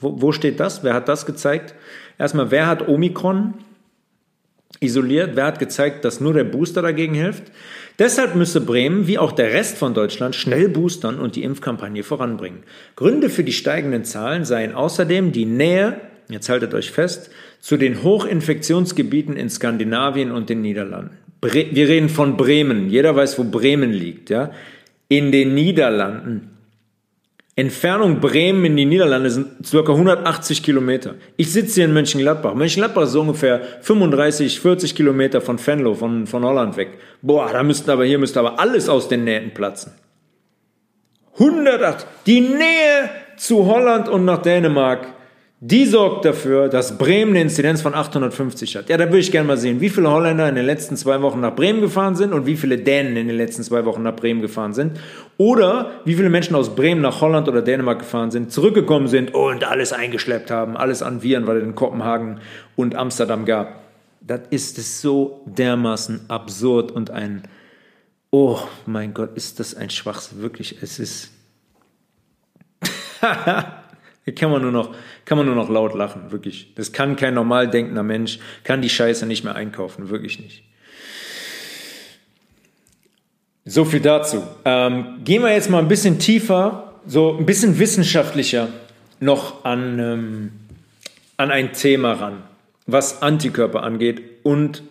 wo, wo steht das? Wer hat das gezeigt? Erstmal, wer hat Omikron isoliert? Wer hat gezeigt, dass nur der Booster dagegen hilft? Deshalb müsse Bremen, wie auch der Rest von Deutschland, schnell boostern und die Impfkampagne voranbringen. Gründe für die steigenden Zahlen seien außerdem die Nähe, jetzt haltet euch fest, zu den Hochinfektionsgebieten in Skandinavien und den Niederlanden. Bre wir reden von Bremen. Jeder weiß, wo Bremen liegt, ja? In den Niederlanden Entfernung Bremen in die Niederlande sind ca. 180 Kilometer. Ich sitze hier in Mönchengladbach. Mönchengladbach ist so ungefähr 35, 40 Kilometer von Venlo, von, von Holland weg. Boah, da müssten aber, hier müsste aber alles aus den Nähten platzen. 108. Die Nähe zu Holland und nach Dänemark, Die sorgt dafür, dass Bremen eine Inzidenz von 850 hat. Ja, da würde ich gerne mal sehen, wie viele Holländer in den letzten zwei Wochen nach Bremen gefahren sind und wie viele Dänen in den letzten zwei Wochen nach Bremen gefahren sind. Oder wie viele Menschen aus Bremen nach Holland oder Dänemark gefahren sind, zurückgekommen sind und alles eingeschleppt haben, alles an Viren, weil es in Kopenhagen und Amsterdam gab. Das ist es so dermaßen absurd und ein, oh mein Gott, ist das ein Schwachsinn, wirklich, es ist... Kann man nur noch, kann man nur noch laut lachen, wirklich. Das kann kein normal denkender Mensch, kann die Scheiße nicht mehr einkaufen, wirklich nicht. So viel dazu. Ähm, gehen wir jetzt mal ein bisschen tiefer, so ein bisschen wissenschaftlicher noch an, ähm, an ein Thema ran, was Antikörper angeht und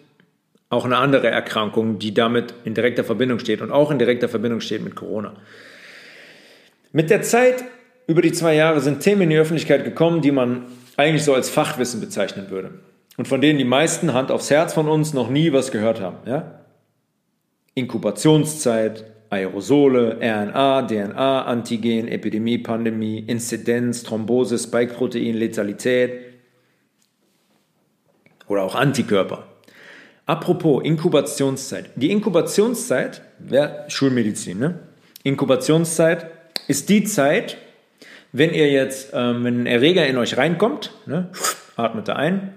auch eine andere Erkrankung, die damit in direkter Verbindung steht und auch in direkter Verbindung steht mit Corona. Mit der Zeit über die zwei Jahre sind Themen in die Öffentlichkeit gekommen, die man eigentlich so als Fachwissen bezeichnen würde. Und von denen die meisten Hand aufs Herz von uns noch nie was gehört haben. Ja? Inkubationszeit, Aerosole, RNA, DNA, Antigen, Epidemie, Pandemie, Inzidenz, Thrombose, Spike-Protein, Letalität oder auch Antikörper. Apropos Inkubationszeit. Die Inkubationszeit, wäre Schulmedizin, ne? Inkubationszeit ist die Zeit, wenn ihr jetzt, ähm, wenn ein Erreger in euch reinkommt, ne, atmet er ein,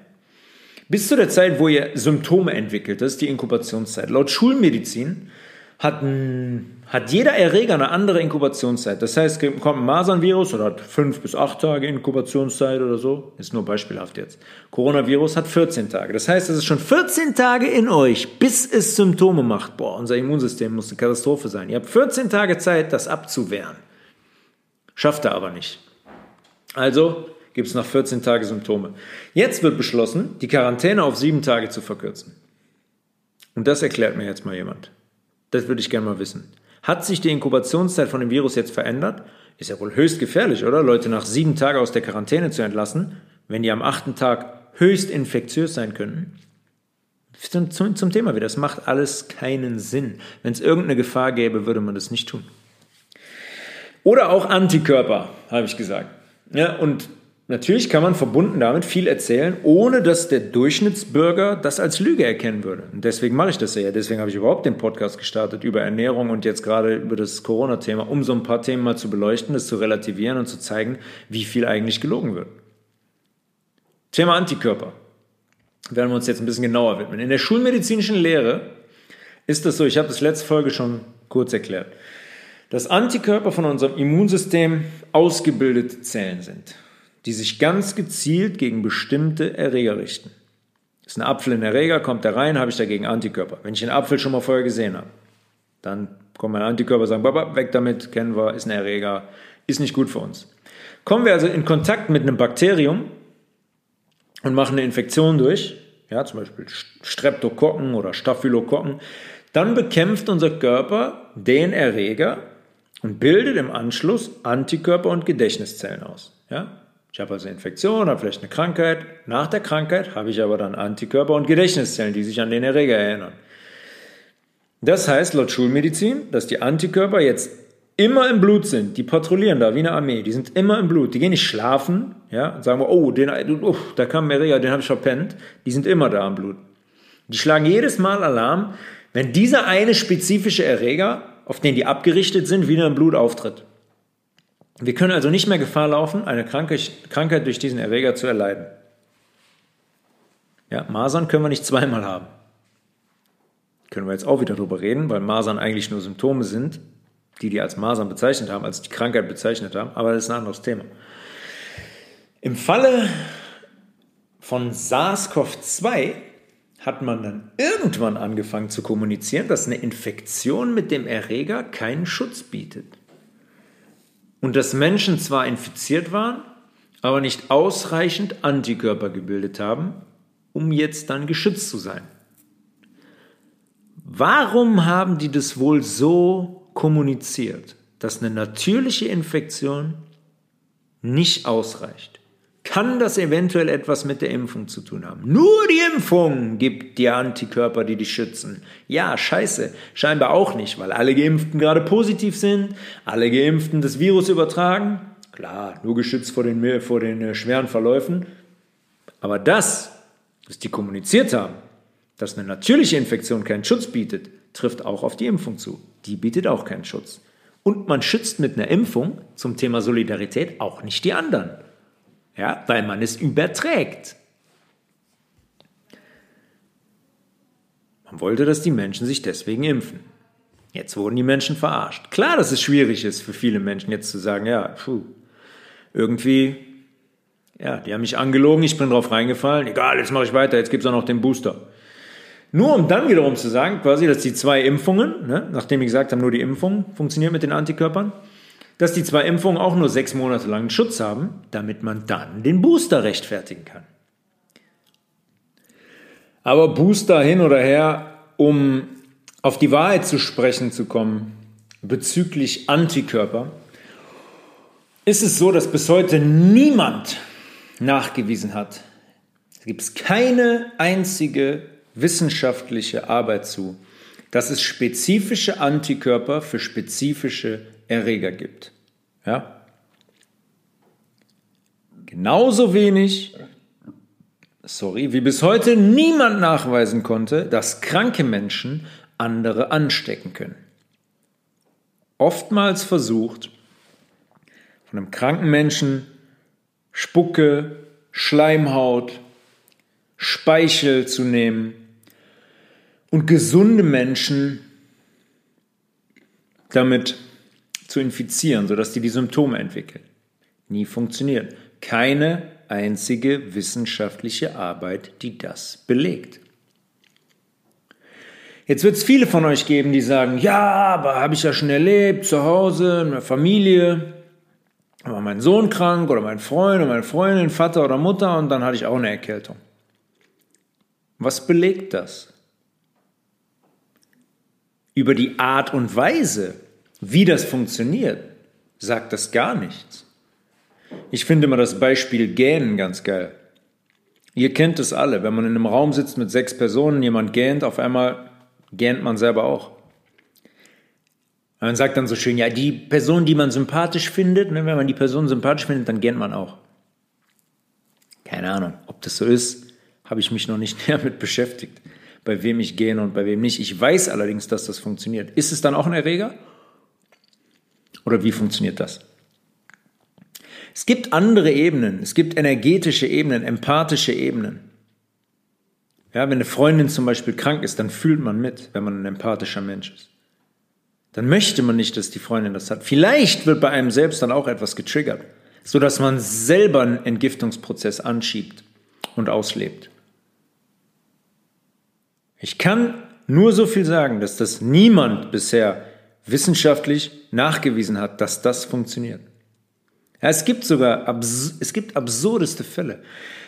bis zu der Zeit, wo ihr Symptome entwickelt, das ist die Inkubationszeit. Laut Schulmedizin hat, ein, hat jeder Erreger eine andere Inkubationszeit. Das heißt, kommt ein Masernvirus oder hat fünf bis acht Tage Inkubationszeit oder so, ist nur beispielhaft jetzt. Coronavirus hat 14 Tage. Das heißt, es ist schon 14 Tage in euch, bis es Symptome macht. Boah, unser Immunsystem muss eine Katastrophe sein. Ihr habt 14 Tage Zeit, das abzuwehren. Schafft er aber nicht. Also gibt es nach 14 Tagen Symptome. Jetzt wird beschlossen, die Quarantäne auf sieben Tage zu verkürzen. Und das erklärt mir jetzt mal jemand. Das würde ich gerne mal wissen. Hat sich die Inkubationszeit von dem Virus jetzt verändert? Ist ja wohl höchst gefährlich, oder? Leute nach sieben Tagen aus der Quarantäne zu entlassen, wenn die am achten Tag höchst infektiös sein könnten. Zum, zum, zum Thema wieder. Das macht alles keinen Sinn. Wenn es irgendeine Gefahr gäbe, würde man das nicht tun. Oder auch Antikörper, habe ich gesagt. Ja, und natürlich kann man verbunden damit viel erzählen, ohne dass der Durchschnittsbürger das als Lüge erkennen würde. Und deswegen mache ich das ja. Deswegen habe ich überhaupt den Podcast gestartet über Ernährung und jetzt gerade über das Corona-Thema, um so ein paar Themen mal zu beleuchten, das zu relativieren und zu zeigen, wie viel eigentlich gelogen wird. Thema Antikörper. Werden wir uns jetzt ein bisschen genauer widmen. In der schulmedizinischen Lehre ist das so, ich habe das letzte Folge schon kurz erklärt dass Antikörper von unserem Immunsystem ausgebildete Zellen sind, die sich ganz gezielt gegen bestimmte Erreger richten. Ist ein Apfel ein Erreger, kommt da rein, habe ich dagegen Antikörper. Wenn ich einen Apfel schon mal vorher gesehen habe, dann kommen meine Antikörper sagen, Baba, weg damit, kennen wir, ist ein Erreger, ist nicht gut für uns. Kommen wir also in Kontakt mit einem Bakterium und machen eine Infektion durch, ja, zum Beispiel Streptokokken oder Staphylokokken, dann bekämpft unser Körper den Erreger und bildet im Anschluss Antikörper und Gedächtniszellen aus. Ja? Ich habe also Infektion, habe vielleicht eine Krankheit. Nach der Krankheit habe ich aber dann Antikörper und Gedächtniszellen, die sich an den Erreger erinnern. Das heißt laut Schulmedizin, dass die Antikörper jetzt immer im Blut sind. Die patrouillieren da wie eine Armee. Die sind immer im Blut. Die gehen nicht schlafen ja, sagen, oh, den, oh da kam ein Erreger, den habe ich verpennt. Die sind immer da im Blut. Die schlagen jedes Mal Alarm, wenn dieser eine spezifische Erreger auf den die abgerichtet sind, wieder im Blut auftritt. Wir können also nicht mehr Gefahr laufen, eine Krankheit durch diesen Erreger zu erleiden. Ja, Masern können wir nicht zweimal haben. Können wir jetzt auch wieder drüber reden, weil Masern eigentlich nur Symptome sind, die die als Masern bezeichnet haben, als die Krankheit bezeichnet haben, aber das ist ein anderes Thema. Im Falle von SARS-CoV-2 hat man dann irgendwann angefangen zu kommunizieren, dass eine Infektion mit dem Erreger keinen Schutz bietet. Und dass Menschen zwar infiziert waren, aber nicht ausreichend Antikörper gebildet haben, um jetzt dann geschützt zu sein. Warum haben die das wohl so kommuniziert, dass eine natürliche Infektion nicht ausreicht? Kann das eventuell etwas mit der Impfung zu tun haben. Nur die Impfung gibt dir Antikörper, die dich schützen. Ja, scheiße. Scheinbar auch nicht, weil alle Geimpften gerade positiv sind, alle Geimpften das Virus übertragen. bla, nur geschützt vor den, vor den äh, schweren Verläufen. Aber das, was die kommuniziert haben, dass eine natürliche Infektion keinen Schutz bietet, trifft auch auf die Impfung zu. Die bietet auch keinen Schutz. Und man schützt mit einer Impfung zum Thema Solidarität auch nicht die anderen. Ja, weil man es überträgt. Man wollte, dass die Menschen sich deswegen impfen. Jetzt wurden die Menschen verarscht. Klar, dass es schwierig ist für viele Menschen jetzt zu sagen, ja, puh, irgendwie, ja, die haben mich angelogen, ich bin drauf reingefallen, egal, jetzt mache ich weiter, jetzt gibt es auch noch den Booster. Nur um dann wiederum zu sagen, quasi, dass die zwei Impfungen, ne, nachdem wir gesagt haben, nur die Impfung funktioniert mit den Antikörpern, dass die zwei Impfungen auch nur sechs Monate lang Schutz haben, damit man dann den Booster rechtfertigen kann. Aber Booster hin oder her, um auf die Wahrheit zu sprechen zu kommen bezüglich Antikörper, ist es so, dass bis heute niemand nachgewiesen hat, es gibt keine einzige wissenschaftliche Arbeit zu, dass es spezifische Antikörper für spezifische Erreger gibt. Ja? Genauso wenig, sorry, wie bis heute niemand nachweisen konnte, dass kranke Menschen andere anstecken können. Oftmals versucht, von einem kranken Menschen Spucke, Schleimhaut, Speichel zu nehmen und gesunde Menschen damit zu infizieren, sodass die die Symptome entwickeln. Nie funktioniert. Keine einzige wissenschaftliche Arbeit, die das belegt. Jetzt wird es viele von euch geben, die sagen, ja, aber habe ich ja schon erlebt, zu Hause, in der Familie, war mein Sohn krank oder mein Freund oder meine Freundin, Vater oder Mutter und dann hatte ich auch eine Erkältung. Was belegt das? Über die Art und Weise, wie das funktioniert, sagt das gar nichts. Ich finde immer das Beispiel Gähnen ganz geil. Ihr kennt es alle, wenn man in einem Raum sitzt mit sechs Personen, jemand gähnt, auf einmal gähnt man selber auch. Man sagt dann so schön, ja, die Person, die man sympathisch findet, ne, wenn man die Person sympathisch findet, dann gähnt man auch. Keine Ahnung, ob das so ist, habe ich mich noch nicht näher mit beschäftigt, bei wem ich gähne und bei wem nicht. Ich weiß allerdings, dass das funktioniert. Ist es dann auch ein Erreger? Oder wie funktioniert das? Es gibt andere Ebenen, es gibt energetische Ebenen, empathische Ebenen. Ja, wenn eine Freundin zum Beispiel krank ist, dann fühlt man mit, wenn man ein empathischer Mensch ist. Dann möchte man nicht, dass die Freundin das hat. Vielleicht wird bei einem selbst dann auch etwas getriggert, sodass man selber einen Entgiftungsprozess anschiebt und auslebt. Ich kann nur so viel sagen, dass das niemand bisher wissenschaftlich nachgewiesen hat, dass das funktioniert. Ja, es gibt sogar es gibt absurdeste Fälle.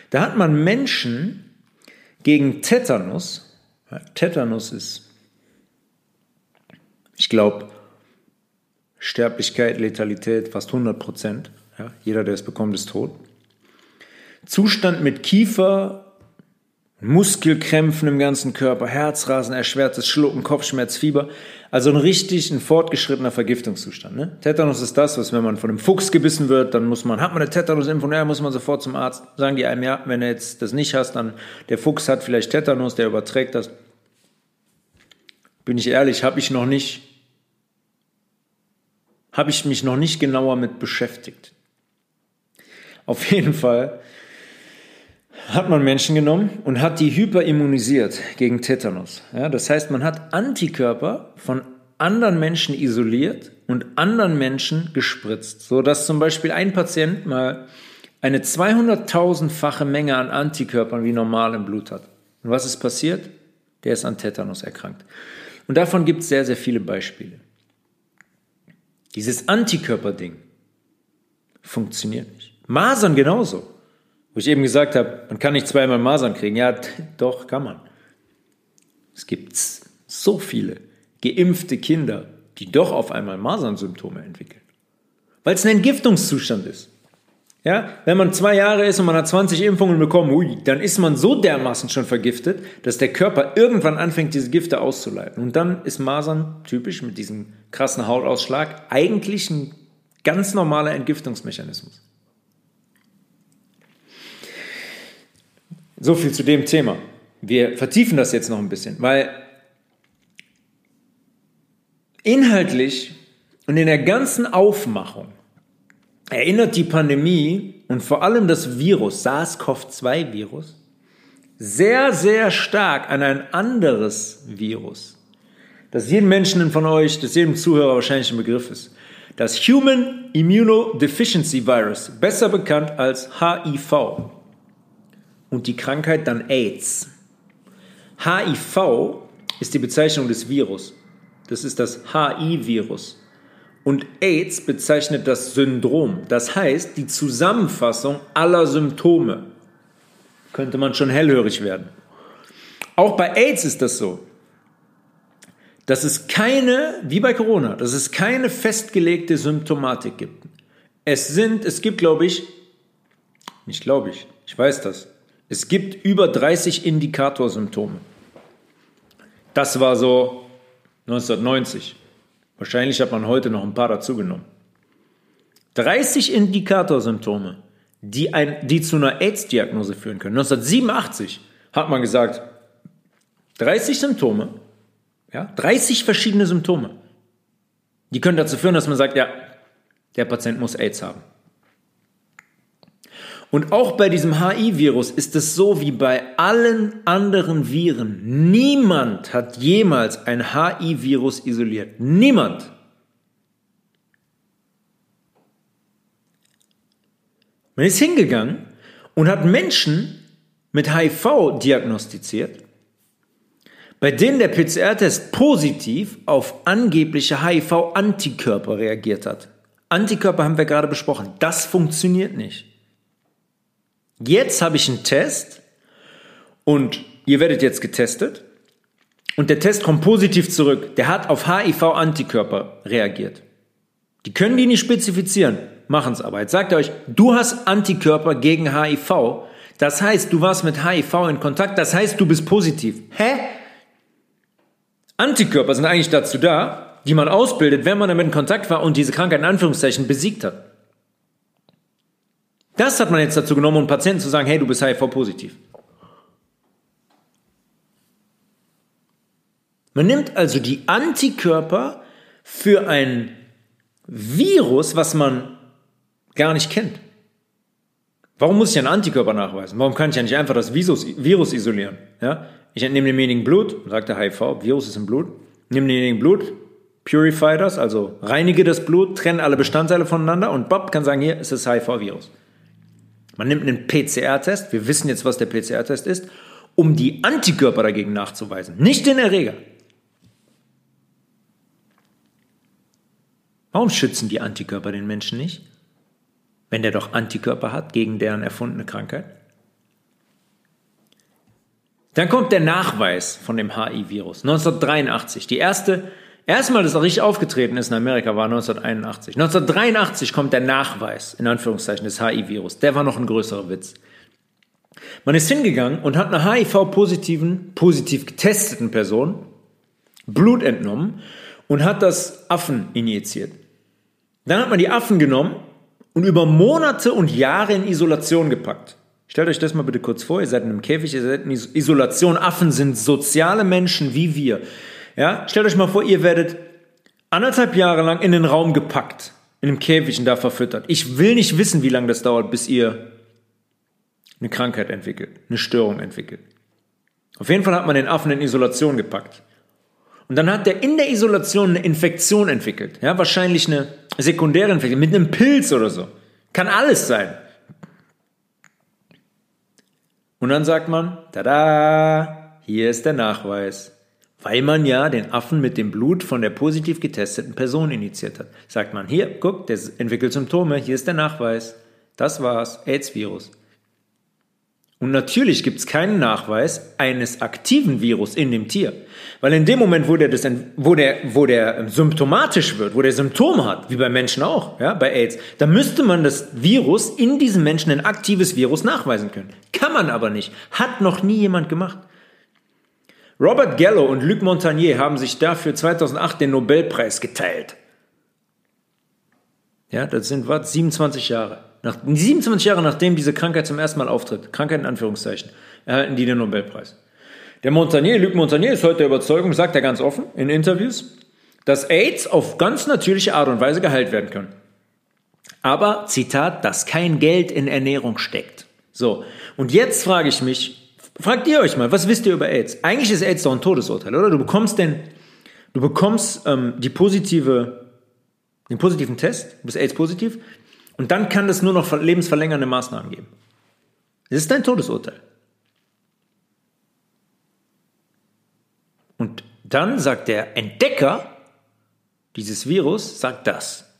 Da hat man Menschen gegen Tetanus, ja, Tetanus ist, ich glaube, Sterblichkeit, Letalität fast 100 Prozent. Ja, jeder, der es bekommt, ist tot. Zustand mit Kiefer Muskelkrämpfen im ganzen Körper, Herzrasen, erschwertes Schlucken, Kopfschmerz, Fieber. Also ein richtig ein fortgeschrittener Vergiftungszustand. Ne? Tetanus ist das, was wenn man von einem Fuchs gebissen wird, dann muss man, hat man eine Tetanusimpfung, ja, muss man sofort zum Arzt. Sagen die einem, ja, wenn du jetzt das nicht hast, dann der Fuchs hat vielleicht Tetanus, der überträgt das. Bin ich ehrlich, habe ich noch nicht, habe ich mich noch nicht genauer mit beschäftigt. Auf jeden Fall hat man Menschen genommen und hat die hyperimmunisiert gegen Tetanus. Ja, das heißt, man hat Antikörper von anderen Menschen isoliert und anderen Menschen gespritzt, so dass zum Beispiel ein Patient mal eine 200.000-fache Menge an Antikörpern wie normal im Blut hat. Und was ist passiert? Der ist an Tetanus erkrankt. Und davon gibt es sehr, sehr viele Beispiele. Dieses Antikörperding funktioniert nicht. Masern genauso. Wo ich eben gesagt habe, man kann nicht zweimal Masern kriegen. Ja, doch, kann man. Es gibt so viele geimpfte Kinder, die doch auf einmal Masernsymptome entwickeln. Weil es ein Entgiftungszustand ist. Ja, wenn man zwei Jahre ist und man hat 20 Impfungen bekommen, ui, dann ist man so dermaßen schon vergiftet, dass der Körper irgendwann anfängt, diese Gifte auszuleiten. Und dann ist Masern typisch mit diesem krassen Hautausschlag eigentlich ein Ganz normaler Entgiftungsmechanismus. So viel zu dem Thema. Wir vertiefen das jetzt noch ein bisschen, weil inhaltlich und in der ganzen Aufmachung erinnert die Pandemie und vor allem das Virus, SARS-CoV-2-Virus, sehr, sehr stark an ein anderes Virus, das jedem Menschen von euch, das jedem Zuhörer wahrscheinlich ein Begriff ist. Das Human Immunodeficiency Virus, besser bekannt als HIV. Und die Krankheit dann AIDS. HIV ist die Bezeichnung des Virus. Das ist das HI-Virus. Und AIDS bezeichnet das Syndrom, das heißt die Zusammenfassung aller Symptome. Könnte man schon hellhörig werden. Auch bei AIDS ist das so, dass es keine, wie bei Corona, dass es keine festgelegte Symptomatik gibt. Es sind, es gibt, glaube ich, nicht glaube ich, ich weiß das, es gibt über 30 Indikatorsymptome. Das war so 1990. Wahrscheinlich hat man heute noch ein paar dazugenommen. 30 Indikatorsymptome, die, ein, die zu einer AIDS-Diagnose führen können. 1987 hat man gesagt, 30 Symptome, ja, 30 verschiedene Symptome, die können dazu führen, dass man sagt, ja, der Patient muss AIDS haben. Und auch bei diesem HI-Virus ist es so wie bei allen anderen Viren. Niemand hat jemals ein HI-Virus isoliert. Niemand. Man ist hingegangen und hat Menschen mit HIV diagnostiziert, bei denen der PCR-Test positiv auf angebliche HIV-Antikörper reagiert hat. Antikörper haben wir gerade besprochen. Das funktioniert nicht. Jetzt habe ich einen Test und ihr werdet jetzt getestet und der Test kommt positiv zurück. Der hat auf HIV-Antikörper reagiert. Die können die nicht spezifizieren, machen es aber. Jetzt sagt er euch, du hast Antikörper gegen HIV. Das heißt, du warst mit HIV in Kontakt. Das heißt, du bist positiv. Hä? Antikörper sind eigentlich dazu da, die man ausbildet, wenn man damit in Kontakt war und diese Krankheit in Anführungszeichen besiegt hat. Das hat man jetzt dazu genommen, um Patienten zu sagen, hey, du bist HIV-positiv. Man nimmt also die Antikörper für ein Virus, was man gar nicht kennt. Warum muss ich einen Antikörper nachweisen? Warum kann ich ja nicht einfach das Virus, isolieren? Ja? Ich entnehme demjenigen Blut, sagt der HIV, Virus ist im Blut, nehme demjenigen Blut, purify das, also reinige das Blut, trenne alle Bestandteile voneinander und Bob kann sagen, hier ist das HIV-Virus. Man nimmt einen PCR-Test, wir wissen jetzt, was der PCR-Test ist, um die Antikörper dagegen nachzuweisen, nicht den Erreger. Warum schützen die Antikörper den Menschen nicht, wenn der doch Antikörper hat gegen deren erfundene Krankheit? Dann kommt der Nachweis von dem HI-Virus. 1983, die erste Erstmal, dass er richtig aufgetreten ist in Amerika, war 1981. 1983 kommt der Nachweis, in Anführungszeichen, des HIV-Virus. Der war noch ein größerer Witz. Man ist hingegangen und hat einer HIV-positiven, positiv getesteten Person Blut entnommen und hat das Affen injiziert. Dann hat man die Affen genommen und über Monate und Jahre in Isolation gepackt. Stellt euch das mal bitte kurz vor, ihr seid in einem Käfig, ihr seid in Isolation. Affen sind soziale Menschen wie wir. Ja, stellt euch mal vor, ihr werdet anderthalb Jahre lang in den Raum gepackt, in einem Käfig und da verfüttert. Ich will nicht wissen, wie lange das dauert, bis ihr eine Krankheit entwickelt, eine Störung entwickelt. Auf jeden Fall hat man den Affen in Isolation gepackt. Und dann hat der in der Isolation eine Infektion entwickelt. Ja, wahrscheinlich eine sekundäre Infektion mit einem Pilz oder so. Kann alles sein. Und dann sagt man, tada, hier ist der Nachweis weil man ja den Affen mit dem Blut von der positiv getesteten Person initiiert hat. Sagt man, hier, guck, der entwickelt Symptome, hier ist der Nachweis. Das war's, AIDS-Virus. Und natürlich gibt es keinen Nachweis eines aktiven Virus in dem Tier. Weil in dem Moment, wo der, das, wo der, wo der symptomatisch wird, wo der Symptome hat, wie bei Menschen auch, ja, bei AIDS, da müsste man das Virus in diesem Menschen, ein aktives Virus, nachweisen können. Kann man aber nicht. Hat noch nie jemand gemacht. Robert Gallo und Luc Montagnier haben sich dafür 2008 den Nobelpreis geteilt. Ja, das sind was? 27 Jahre. Nach, 27 Jahre nachdem diese Krankheit zum ersten Mal auftritt, Krankheit in Anführungszeichen, erhalten die den Nobelpreis. Der Montagnier, Luc Montagnier, ist heute der Überzeugung, sagt er ganz offen in Interviews, dass AIDS auf ganz natürliche Art und Weise geheilt werden kann. Aber, Zitat, dass kein Geld in Ernährung steckt. So. Und jetzt frage ich mich, fragt ihr euch mal, was wisst ihr über AIDS? Eigentlich ist AIDS doch ein Todesurteil, oder? Du bekommst denn, du bekommst ähm, die positive, den positiven Test, du bist AIDS positiv, und dann kann es nur noch lebensverlängernde Maßnahmen geben. Es ist ein Todesurteil. Und dann sagt der Entdecker dieses Virus, sagt das,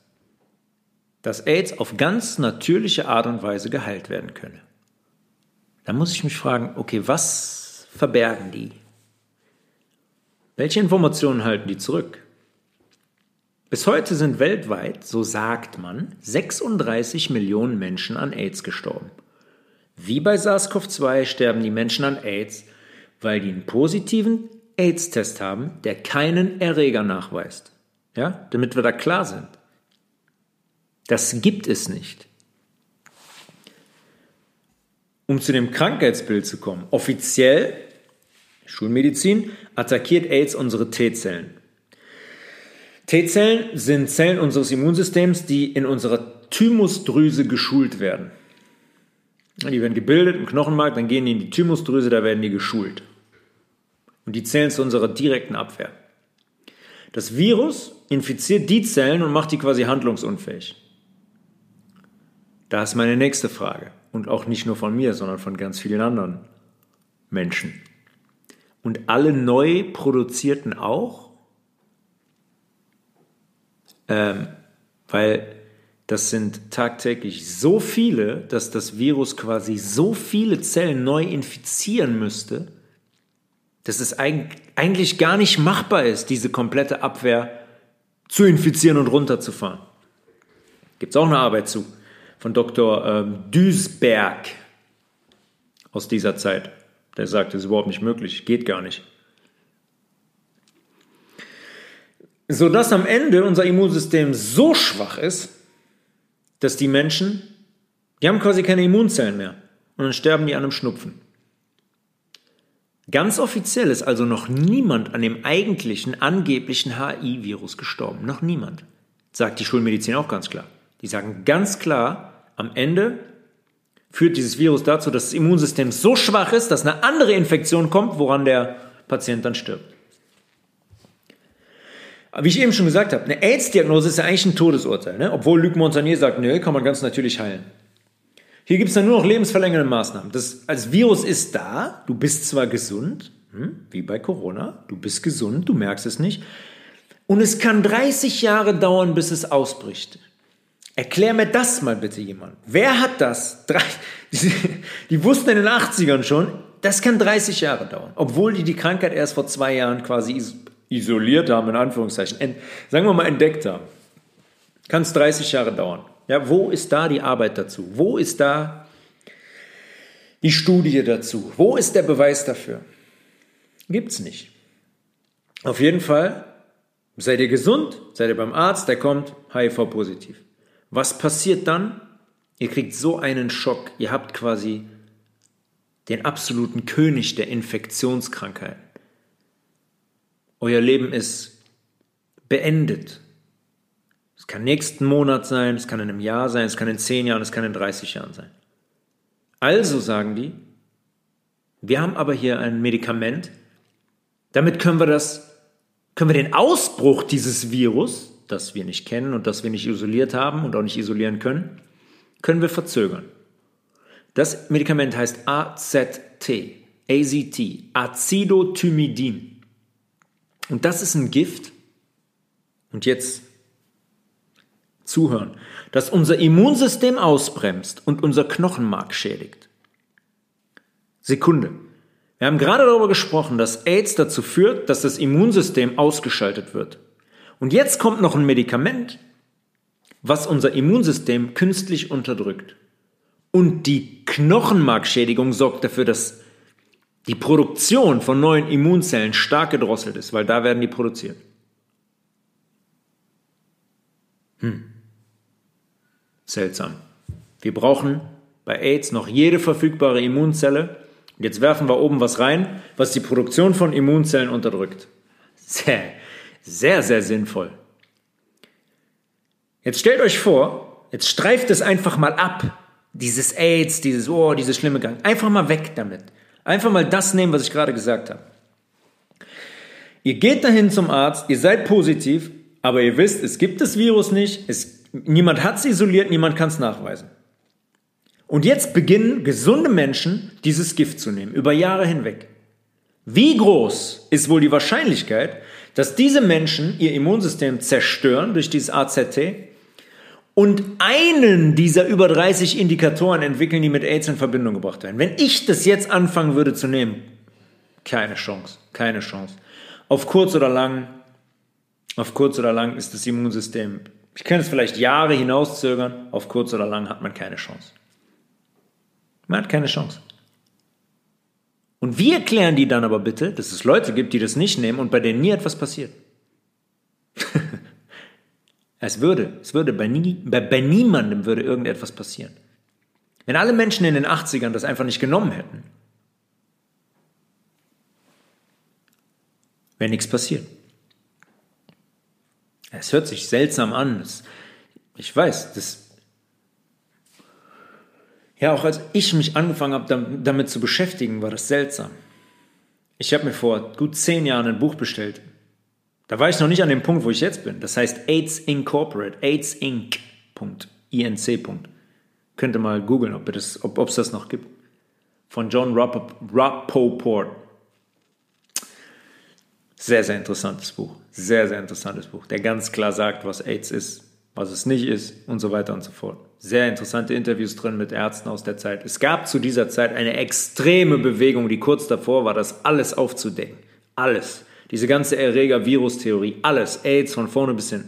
dass AIDS auf ganz natürliche Art und Weise geheilt werden könne. Da muss ich mich fragen, okay, was verbergen die? Welche Informationen halten die zurück? Bis heute sind weltweit, so sagt man, 36 Millionen Menschen an AIDS gestorben. Wie bei SARS-CoV-2 sterben die Menschen an AIDS, weil die einen positiven AIDS-Test haben, der keinen Erreger nachweist. Ja, damit wir da klar sind. Das gibt es nicht. Um zu dem Krankheitsbild zu kommen, offiziell, Schulmedizin, attackiert AIDS unsere T-Zellen. T-Zellen sind Zellen unseres Immunsystems, die in unserer Thymusdrüse geschult werden. Die werden gebildet im Knochenmark, dann gehen die in die Thymusdrüse, da werden die geschult. Und die zählen zu unserer direkten Abwehr. Das Virus infiziert die Zellen und macht die quasi handlungsunfähig. Da ist meine nächste Frage. Und auch nicht nur von mir, sondern von ganz vielen anderen Menschen. Und alle neu produzierten auch? Ähm, weil das sind tagtäglich so viele, dass das Virus quasi so viele Zellen neu infizieren müsste, dass es eigentlich gar nicht machbar ist, diese komplette Abwehr zu infizieren und runterzufahren. Gibt es auch eine Arbeit zu von Dr. Ähm, Duisberg aus dieser Zeit. Der sagt, das ist überhaupt nicht möglich, geht gar nicht. Sodass am Ende unser Immunsystem so schwach ist, dass die Menschen, die haben quasi keine Immunzellen mehr und dann sterben die an einem Schnupfen. Ganz offiziell ist also noch niemand an dem eigentlichen, angeblichen HI-Virus gestorben. Noch niemand. Sagt die Schulmedizin auch ganz klar. Die sagen ganz klar, am Ende führt dieses Virus dazu, dass das Immunsystem so schwach ist, dass eine andere Infektion kommt, woran der Patient dann stirbt. Wie ich eben schon gesagt habe, eine AIDS-Diagnose ist ja eigentlich ein Todesurteil, ne? obwohl Luc Montagnier sagt, nö, kann man ganz natürlich heilen. Hier gibt es dann nur noch lebensverlängernde Maßnahmen. Das als Virus ist da, du bist zwar gesund, hm, wie bei Corona, du bist gesund, du merkst es nicht, und es kann 30 Jahre dauern, bis es ausbricht. Erklär mir das mal bitte jemand. Wer hat das? Die, die wussten in den 80ern schon, das kann 30 Jahre dauern, obwohl die die Krankheit erst vor zwei Jahren quasi isoliert haben, in Anführungszeichen, sagen wir mal entdeckt haben. Kann es 30 Jahre dauern. Ja, wo ist da die Arbeit dazu? Wo ist da die Studie dazu? Wo ist der Beweis dafür? Gibt es nicht. Auf jeden Fall, seid ihr gesund, seid ihr beim Arzt, der kommt HIV positiv. Was passiert dann? Ihr kriegt so einen Schock. Ihr habt quasi den absoluten König der Infektionskrankheiten. Euer Leben ist beendet. Es kann nächsten Monat sein, es kann in einem Jahr sein, es kann in zehn Jahren, es kann in 30 Jahren sein. Also sagen die, wir haben aber hier ein Medikament, damit können wir das, können wir den Ausbruch dieses Virus, das wir nicht kennen und das wir nicht isoliert haben und auch nicht isolieren können, können wir verzögern. Das Medikament heißt AZT, AZT, Acidothymidin. Und das ist ein Gift. Und jetzt zuhören, das unser Immunsystem ausbremst und unser Knochenmark schädigt. Sekunde. Wir haben gerade darüber gesprochen, dass AIDS dazu führt, dass das Immunsystem ausgeschaltet wird. Und jetzt kommt noch ein Medikament, was unser Immunsystem künstlich unterdrückt. Und die Knochenmarkschädigung sorgt dafür, dass die Produktion von neuen Immunzellen stark gedrosselt ist, weil da werden die produziert. Hm. Seltsam. Wir brauchen bei AIDS noch jede verfügbare Immunzelle. Jetzt werfen wir oben was rein, was die Produktion von Immunzellen unterdrückt. Sehr, sehr, sehr sinnvoll. Jetzt stellt euch vor, jetzt streift es einfach mal ab. Dieses AIDS, dieses, oh, dieses schlimme Gang. Einfach mal weg damit. Einfach mal das nehmen, was ich gerade gesagt habe. Ihr geht dahin zum Arzt, ihr seid positiv, aber ihr wisst, es gibt das Virus nicht, es, niemand hat es isoliert, niemand kann es nachweisen. Und jetzt beginnen gesunde Menschen dieses Gift zu nehmen, über Jahre hinweg. Wie groß ist wohl die Wahrscheinlichkeit, dass diese Menschen ihr Immunsystem zerstören durch dieses AZT und einen dieser über 30 Indikatoren entwickeln, die mit AIDS in Verbindung gebracht werden? Wenn ich das jetzt anfangen würde zu nehmen, keine Chance, keine Chance. Auf kurz oder lang, auf kurz oder lang ist das Immunsystem, ich kann es vielleicht Jahre hinauszögern, auf kurz oder lang hat man keine Chance. Man hat keine Chance. Und wie erklären die dann aber bitte, dass es Leute gibt, die das nicht nehmen und bei denen nie etwas passiert? es würde, es würde bei, nie, bei, bei niemandem würde irgendetwas passieren. Wenn alle Menschen in den 80ern das einfach nicht genommen hätten, wäre nichts passiert. Es hört sich seltsam an. Ich weiß, das. Ja, auch als ich mich angefangen habe, damit zu beschäftigen, war das seltsam. Ich habe mir vor gut zehn Jahren ein Buch bestellt. Da war ich noch nicht an dem Punkt, wo ich jetzt bin. Das heißt AIDS Incorporate, AIDS Inc. INC. Könnt ihr mal googeln, ob es ob, das noch gibt. Von John Rappaport. Sehr, sehr interessantes Buch. Sehr, sehr interessantes Buch, der ganz klar sagt, was AIDS ist, was es nicht ist und so weiter und so fort. Sehr interessante Interviews drin mit Ärzten aus der Zeit. Es gab zu dieser Zeit eine extreme Bewegung, die kurz davor war, das alles aufzudecken. Alles. Diese ganze Erreger-Virus-Theorie, alles, AIDS von vorne bis hin.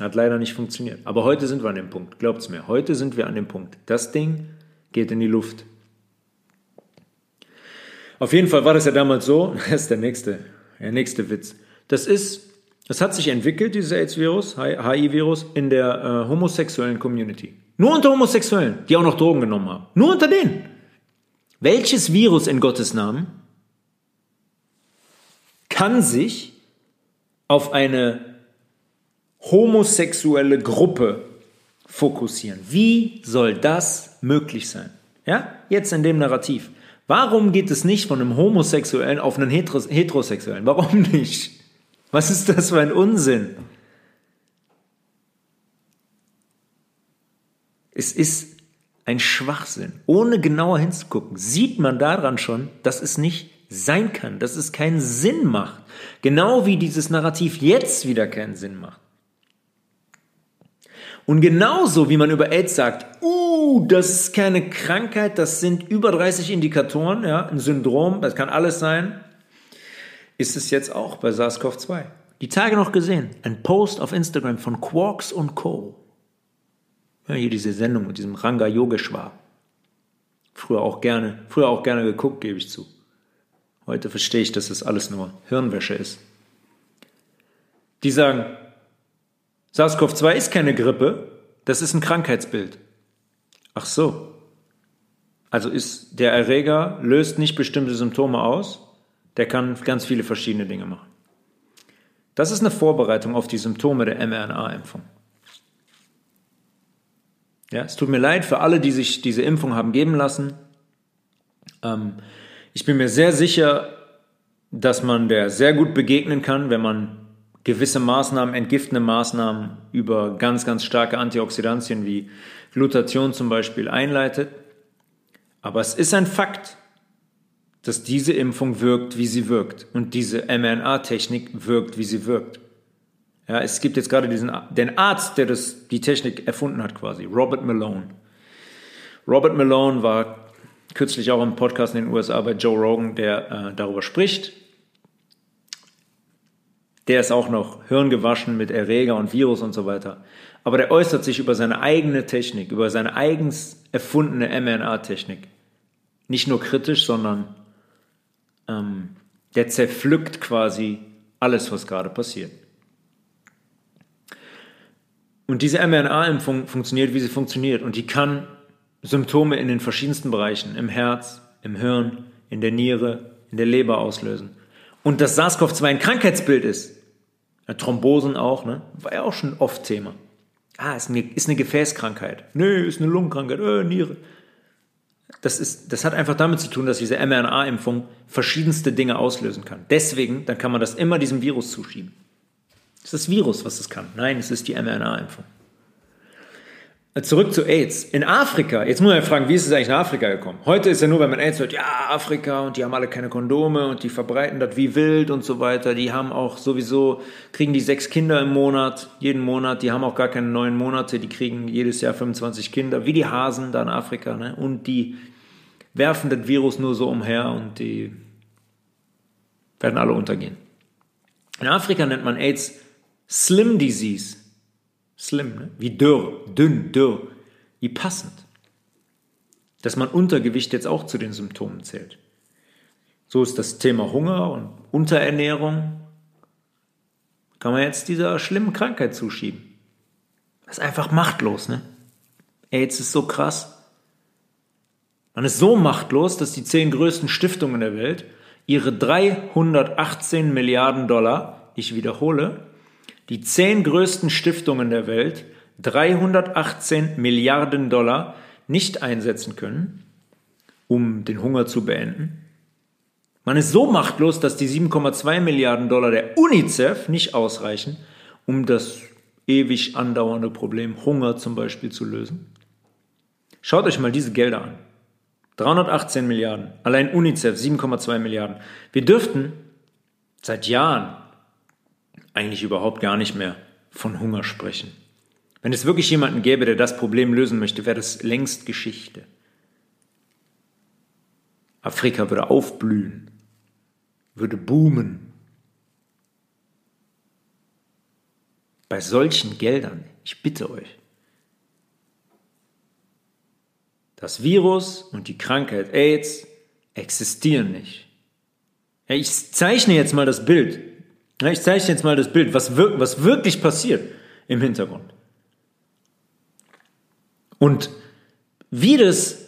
Hat leider nicht funktioniert. Aber heute sind wir an dem Punkt, glaubt's mir. Heute sind wir an dem Punkt. Das Ding geht in die Luft. Auf jeden Fall war das ja damals so, das ist der nächste, der nächste Witz. Das ist, das hat sich entwickelt, dieses AIDS-Virus, HIV-Virus, in der äh, homosexuellen Community. Nur unter Homosexuellen, die auch noch Drogen genommen haben. Nur unter denen. Welches Virus in Gottes Namen kann sich auf eine homosexuelle Gruppe fokussieren? Wie soll das möglich sein? Ja, jetzt in dem Narrativ. Warum geht es nicht von einem Homosexuellen auf einen Heterosexuellen? Warum nicht? Was ist das für ein Unsinn? Es ist ein Schwachsinn. Ohne genauer hinzugucken, sieht man daran schon, dass es nicht sein kann, dass es keinen Sinn macht. Genau wie dieses Narrativ jetzt wieder keinen Sinn macht. Und genauso wie man über AIDS sagt, uh, das ist keine Krankheit, das sind über 30 Indikatoren, ja, ein Syndrom, das kann alles sein, ist es jetzt auch bei SARS-CoV-2. Die Tage noch gesehen, ein Post auf Instagram von Quarks und Co. Ja, hier diese Sendung mit diesem Ranga Yogeshwar. Früher auch gerne, früher auch gerne geguckt, gebe ich zu. Heute verstehe ich, dass das alles nur Hirnwäsche ist. Die sagen, SARS-CoV-2 ist keine Grippe, das ist ein Krankheitsbild. Ach so. Also ist der Erreger löst nicht bestimmte Symptome aus, der kann ganz viele verschiedene Dinge machen. Das ist eine Vorbereitung auf die Symptome der mRNA-Impfung. Ja, es tut mir leid für alle, die sich diese Impfung haben geben lassen. Ähm, ich bin mir sehr sicher, dass man der sehr gut begegnen kann, wenn man gewisse Maßnahmen, entgiftende Maßnahmen über ganz, ganz starke Antioxidantien wie Glutation zum Beispiel einleitet. Aber es ist ein Fakt, dass diese Impfung wirkt, wie sie wirkt und diese mRNA-Technik wirkt, wie sie wirkt. Ja, es gibt jetzt gerade diesen, den Arzt, der das, die Technik erfunden hat quasi, Robert Malone. Robert Malone war kürzlich auch im Podcast in den USA bei Joe Rogan, der äh, darüber spricht, der ist auch noch hirngewaschen mit Erreger und Virus und so weiter. Aber der äußert sich über seine eigene Technik, über seine eigens erfundene mRNA-Technik. Nicht nur kritisch, sondern ähm, der zerpflückt quasi alles, was gerade passiert. Und diese mRNA-Impfung funktioniert, wie sie funktioniert. Und die kann Symptome in den verschiedensten Bereichen, im Herz, im Hirn, in der Niere, in der Leber auslösen. Und dass SARS-CoV-2 ein Krankheitsbild ist, Thrombosen auch, ne? war ja auch schon oft Thema. Ah, ist eine, ist eine Gefäßkrankheit. Nö, ist eine Lungenkrankheit, äh, Niere. Das, ist, das hat einfach damit zu tun, dass diese mRNA-Impfung verschiedenste Dinge auslösen kann. Deswegen, dann kann man das immer diesem Virus zuschieben. Es ist das Virus, was es kann. Nein, es ist die mRNA-Impfung. Zurück zu AIDS. In Afrika, jetzt muss man fragen, wie ist es eigentlich nach Afrika gekommen? Heute ist ja nur, wenn man AIDS hört, ja, Afrika und die haben alle keine Kondome und die verbreiten das wie wild und so weiter. Die haben auch sowieso, kriegen die sechs Kinder im Monat, jeden Monat. Die haben auch gar keine neun Monate, die kriegen jedes Jahr 25 Kinder, wie die Hasen da in Afrika. Ne? Und die werfen das Virus nur so umher und die werden alle untergehen. In Afrika nennt man AIDS Slim Disease. Slim, ne? wie dürr, dünn, dürr, wie passend. Dass man Untergewicht jetzt auch zu den Symptomen zählt. So ist das Thema Hunger und Unterernährung. Kann man jetzt dieser schlimmen Krankheit zuschieben. Das ist einfach machtlos, ne? AIDS ist so krass. Man ist so machtlos, dass die zehn größten Stiftungen der Welt ihre 318 Milliarden Dollar, ich wiederhole, die zehn größten Stiftungen der Welt 318 Milliarden Dollar nicht einsetzen können, um den Hunger zu beenden. Man ist so machtlos, dass die 7,2 Milliarden Dollar der UNICEF nicht ausreichen, um das ewig andauernde Problem Hunger zum Beispiel zu lösen. Schaut euch mal diese Gelder an. 318 Milliarden, allein UNICEF 7,2 Milliarden. Wir dürften seit Jahren eigentlich überhaupt gar nicht mehr von Hunger sprechen. Wenn es wirklich jemanden gäbe, der das Problem lösen möchte, wäre das längst Geschichte. Afrika würde aufblühen, würde boomen. Bei solchen Geldern, ich bitte euch, das Virus und die Krankheit AIDS existieren nicht. Ich zeichne jetzt mal das Bild. Ich zeige jetzt mal das Bild, was, wir, was wirklich passiert im Hintergrund. Und wie das,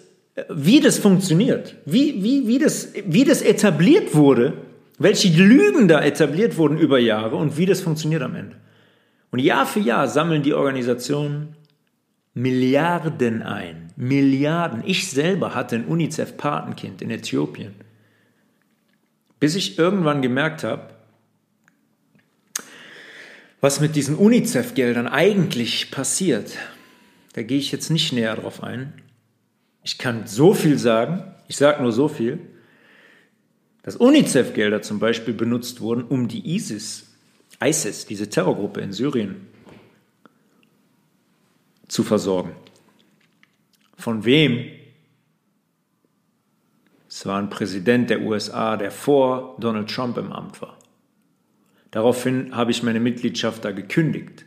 wie das funktioniert, wie, wie, wie, das, wie das etabliert wurde, welche Lügen da etabliert wurden über Jahre und wie das funktioniert am Ende. Und Jahr für Jahr sammeln die Organisationen Milliarden ein. Milliarden. Ich selber hatte ein UNICEF-Patenkind in Äthiopien. Bis ich irgendwann gemerkt habe, was mit diesen UNICEF-Geldern eigentlich passiert, da gehe ich jetzt nicht näher drauf ein. Ich kann so viel sagen, ich sage nur so viel, dass UNICEF-Gelder zum Beispiel benutzt wurden, um die ISIS, ISIS, diese Terrorgruppe in Syrien, zu versorgen. Von wem? Es war ein Präsident der USA, der vor Donald Trump im Amt war. Daraufhin habe ich meine Mitgliedschaft da gekündigt.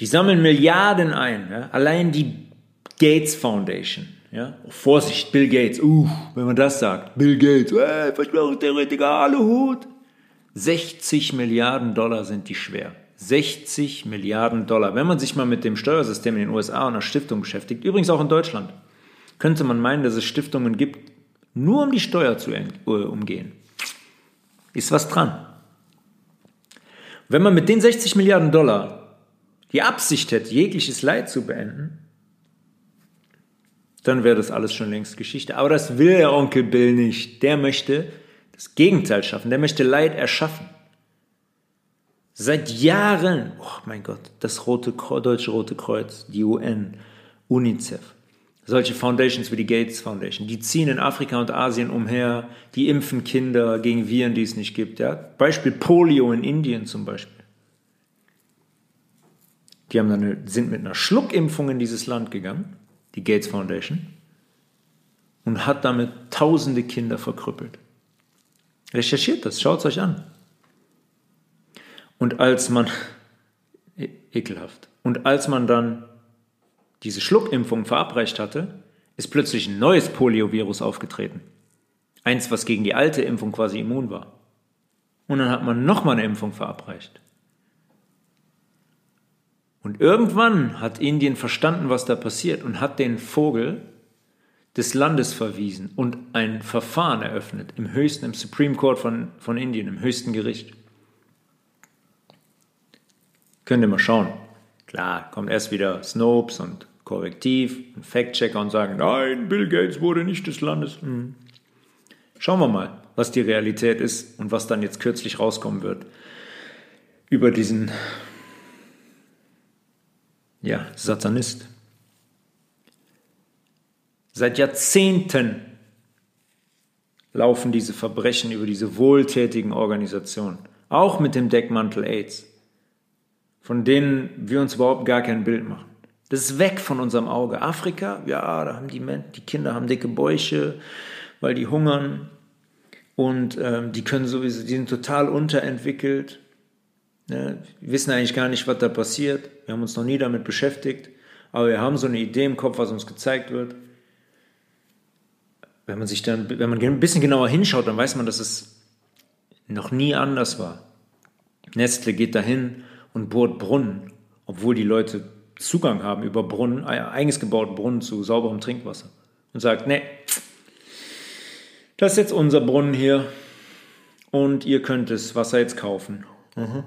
Die sammeln Milliarden ein. Ja? Allein die Gates Foundation. Ja? Oh, Vorsicht, Bill Gates. Uh, wenn man das sagt. Bill Gates, äh, Verschwörungstheoretiker, Aluhut. 60 Milliarden Dollar sind die schwer. 60 Milliarden Dollar. Wenn man sich mal mit dem Steuersystem in den USA und einer Stiftung beschäftigt, übrigens auch in Deutschland, könnte man meinen, dass es Stiftungen gibt, nur um die Steuer zu äh, umgehen ist was dran. Wenn man mit den 60 Milliarden Dollar die Absicht hätte, jegliches Leid zu beenden, dann wäre das alles schon längst Geschichte. Aber das will der Onkel Bill nicht. Der möchte das Gegenteil schaffen. Der möchte Leid erschaffen. Seit Jahren, oh mein Gott, das Rote, Deutsche Rote Kreuz, die UN, UNICEF, solche Foundations wie die Gates Foundation, die ziehen in Afrika und Asien umher, die impfen Kinder gegen Viren, die es nicht gibt. Ja? Beispiel Polio in Indien zum Beispiel. Die haben dann, sind mit einer Schluckimpfung in dieses Land gegangen, die Gates Foundation, und hat damit tausende Kinder verkrüppelt. Recherchiert das, schaut es euch an. Und als man, ekelhaft, und als man dann diese Schluckimpfung verabreicht hatte, ist plötzlich ein neues Poliovirus aufgetreten. Eins, was gegen die alte Impfung quasi immun war. Und dann hat man nochmal eine Impfung verabreicht. Und irgendwann hat Indien verstanden, was da passiert und hat den Vogel des Landes verwiesen und ein Verfahren eröffnet im höchsten, im Supreme Court von, von Indien, im höchsten Gericht. Könnt ihr mal schauen. Klar, kommt erst wieder Snopes und Korrektiv und Fact-Checker und sagen, nein, Bill Gates wurde nicht des Landes. Hm. Schauen wir mal, was die Realität ist und was dann jetzt kürzlich rauskommen wird über diesen ja, Satanist. Seit Jahrzehnten laufen diese Verbrechen über diese wohltätigen Organisationen, auch mit dem Deckmantel AIDS, von denen wir uns überhaupt gar kein Bild machen. Das ist weg von unserem Auge. Afrika, ja, da haben die, die Kinder haben dicke Bäuche, weil die hungern und ähm, die können sowieso, die sind total unterentwickelt. Ne? Wir wissen eigentlich gar nicht, was da passiert. Wir haben uns noch nie damit beschäftigt, aber wir haben so eine Idee im Kopf, was uns gezeigt wird wenn man sich dann, wenn man ein bisschen genauer hinschaut, dann weiß man, dass es noch nie anders war. Nestle geht dahin und bohrt Brunnen, obwohl die Leute Zugang haben über Brunnen, eigens gebauten Brunnen zu sauberem Trinkwasser. Und sagt, nee, das ist jetzt unser Brunnen hier und ihr könnt das Wasser jetzt kaufen. Mhm.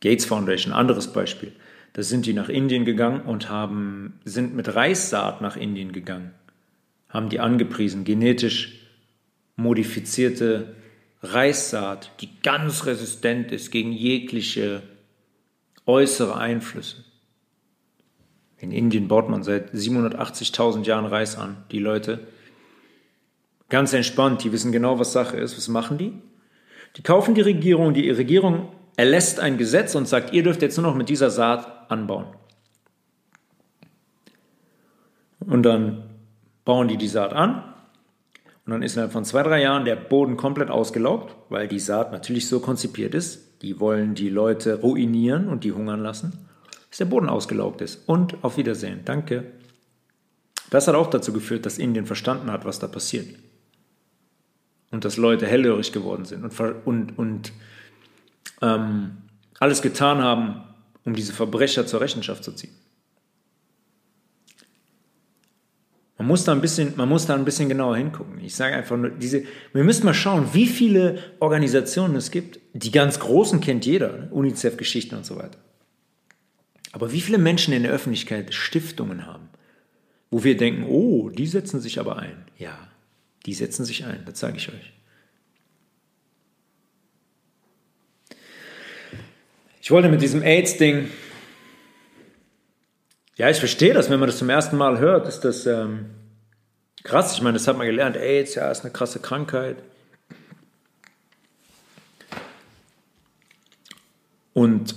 Gates Foundation, anderes Beispiel. Da sind die nach Indien gegangen und haben, sind mit Reissaat nach Indien gegangen haben die angepriesen, genetisch modifizierte Reissaat, die ganz resistent ist gegen jegliche äußere Einflüsse. In Indien baut man seit 780.000 Jahren Reis an, die Leute. Ganz entspannt, die wissen genau, was Sache ist. Was machen die? Die kaufen die Regierung, die Regierung erlässt ein Gesetz und sagt, ihr dürft jetzt nur noch mit dieser Saat anbauen. Und dann bauen die die Saat an und dann ist innerhalb von zwei, drei Jahren der Boden komplett ausgelaugt, weil die Saat natürlich so konzipiert ist. Die wollen die Leute ruinieren und die hungern lassen, dass der Boden ausgelaugt ist. Und auf Wiedersehen. Danke. Das hat auch dazu geführt, dass Indien verstanden hat, was da passiert. Und dass Leute hellhörig geworden sind und, und, und ähm, alles getan haben, um diese Verbrecher zur Rechenschaft zu ziehen. Man muss da ein bisschen, man muss da ein bisschen genauer hingucken. Ich sage einfach nur, diese, wir müssen mal schauen, wie viele Organisationen es gibt. Die ganz großen kennt jeder, ne? UNICEF-Geschichten und so weiter. Aber wie viele Menschen in der Öffentlichkeit Stiftungen haben, wo wir denken, oh, die setzen sich aber ein. Ja, die setzen sich ein, das sage ich euch. Ich wollte mit diesem AIDS-Ding ja, ich verstehe das, wenn man das zum ersten Mal hört, ist das ähm, krass. Ich meine, das hat man gelernt. AIDS, ja, ist eine krasse Krankheit. Und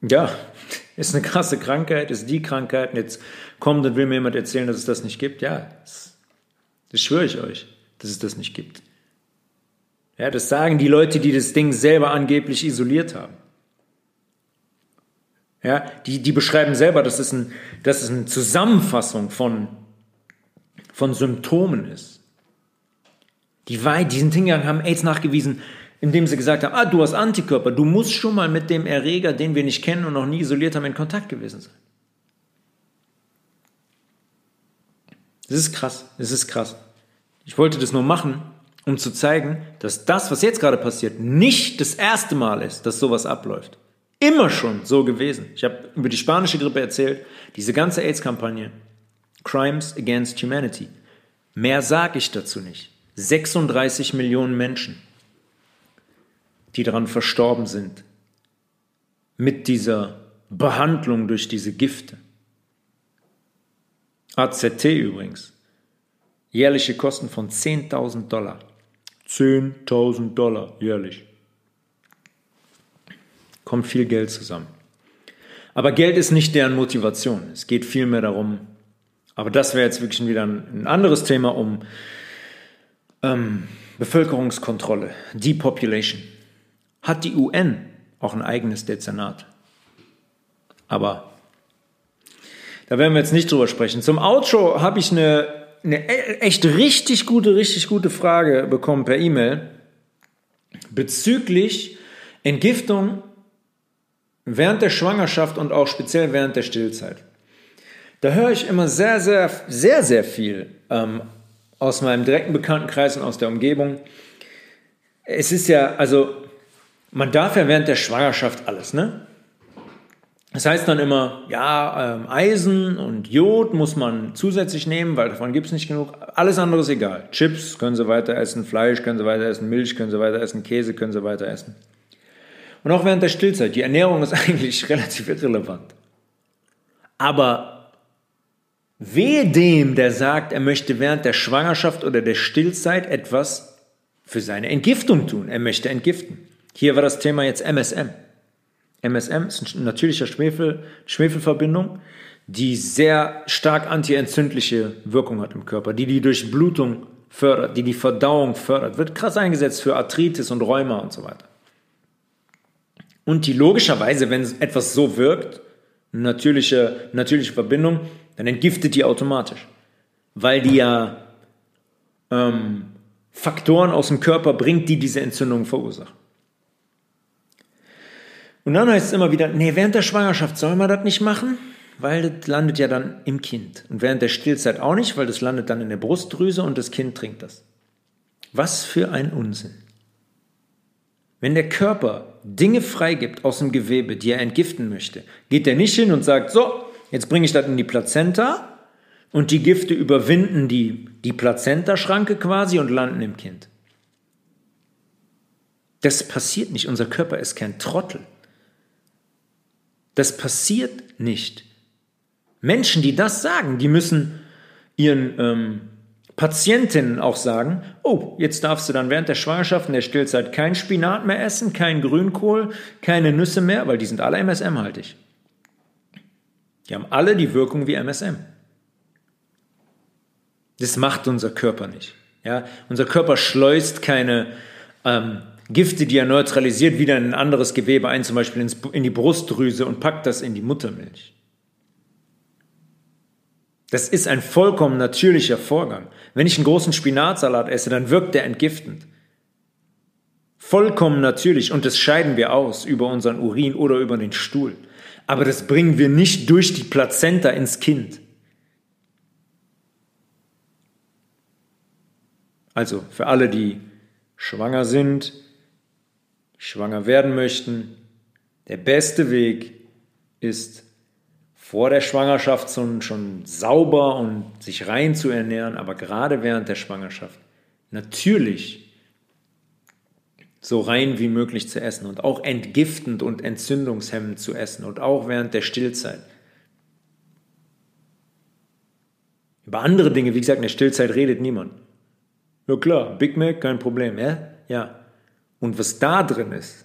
ja, ist eine krasse Krankheit, ist die Krankheit. Und jetzt kommt und will mir jemand erzählen, dass es das nicht gibt. Ja, das, das schwöre ich euch, dass es das nicht gibt. Ja, das sagen die Leute, die das Ding selber angeblich isoliert haben. Ja, die, die beschreiben selber, dass es, ein, dass es eine Zusammenfassung von, von Symptomen ist. Die, die sind hingegangen, haben AIDS nachgewiesen, indem sie gesagt haben, ah, du hast Antikörper, du musst schon mal mit dem Erreger, den wir nicht kennen und noch nie isoliert haben, in Kontakt gewesen sein. Das ist krass, das ist krass. Ich wollte das nur machen, um zu zeigen, dass das, was jetzt gerade passiert, nicht das erste Mal ist, dass sowas abläuft immer schon so gewesen. Ich habe über die spanische Grippe erzählt, diese ganze AIDS-Kampagne, Crimes Against Humanity. Mehr sage ich dazu nicht. 36 Millionen Menschen, die daran verstorben sind, mit dieser Behandlung durch diese Gifte. AZT übrigens. Jährliche Kosten von 10.000 Dollar. 10.000 Dollar jährlich kommt viel Geld zusammen. Aber Geld ist nicht deren Motivation. Es geht vielmehr darum, aber das wäre jetzt wirklich wieder ein, anderes Thema um ähm, Bevölkerungskontrolle, Depopulation. Hat die UN auch ein eigenes Dezernat? Aber da werden wir jetzt nicht drüber sprechen. Zum Outro habe ich eine, eine e-, echt richtig gute, richtig gute Frage bekommen per E-Mail bezüglich Entgiftung während der Schwangerschaft und auch speziell während der Stillzeit. Da höre ich immer sehr, sehr, sehr, sehr viel ähm, aus meinem direkten Bekanntenkreis und aus der Umgebung. Es ist ja, also, man darf ja während der Schwangerschaft alles, ne? Das heißt dann immer, ja, ähm, Eisen und Jod muss man zusätzlich nehmen, weil davon gibt es nicht genug. Alles andere ist egal. Chips können sie weiter essen, Fleisch können sie weiter essen, Milch können sie weiter essen, Käse können sie weiter essen. Und auch während der Stillzeit. Die Ernährung ist eigentlich relativ irrelevant. Aber wehe dem, der sagt, er möchte während der Schwangerschaft oder der Stillzeit etwas für seine Entgiftung tun. Er möchte entgiften. Hier war das Thema jetzt MSM. MSM ist eine natürliche Schwefel, Schwefelverbindung, die sehr stark antientzündliche Wirkung hat im Körper, die die Durchblutung fördert, die die Verdauung fördert, wird krass eingesetzt für Arthritis und Rheuma und so weiter. Und die logischerweise, wenn etwas so wirkt, natürliche, natürliche Verbindung, dann entgiftet die automatisch. Weil die ja ähm, Faktoren aus dem Körper bringt, die diese Entzündung verursachen. Und dann heißt es immer wieder, nee, während der Schwangerschaft soll man das nicht machen, weil das landet ja dann im Kind. Und während der Stillzeit auch nicht, weil das landet dann in der Brustdrüse und das Kind trinkt das. Was für ein Unsinn. Wenn der Körper Dinge freigibt aus dem Gewebe, die er entgiften möchte, geht er nicht hin und sagt, so, jetzt bringe ich das in die Plazenta und die Gifte überwinden die, die Plazentaschranke quasi und landen im Kind. Das passiert nicht. Unser Körper ist kein Trottel. Das passiert nicht. Menschen, die das sagen, die müssen ihren ähm, Patientinnen auch sagen, oh, jetzt darfst du dann während der Schwangerschaft und der Stillzeit kein Spinat mehr essen, kein Grünkohl, keine Nüsse mehr, weil die sind alle MSM-haltig. Die haben alle die Wirkung wie MSM. Das macht unser Körper nicht. Ja? Unser Körper schleust keine ähm, Gifte, die er neutralisiert, wieder in ein anderes Gewebe ein, zum Beispiel in die Brustdrüse und packt das in die Muttermilch. Das ist ein vollkommen natürlicher Vorgang. Wenn ich einen großen Spinatsalat esse, dann wirkt der entgiftend. Vollkommen natürlich und das scheiden wir aus über unseren Urin oder über den Stuhl. Aber das bringen wir nicht durch die Plazenta ins Kind. Also für alle, die schwanger sind, schwanger werden möchten, der beste Weg ist vor der Schwangerschaft schon, schon sauber und sich rein zu ernähren, aber gerade während der Schwangerschaft natürlich so rein wie möglich zu essen und auch entgiftend und entzündungshemmend zu essen und auch während der Stillzeit. Über andere Dinge, wie gesagt, in der Stillzeit redet niemand. Ja klar, Big Mac, kein Problem, ja? Ja. Und was da drin ist,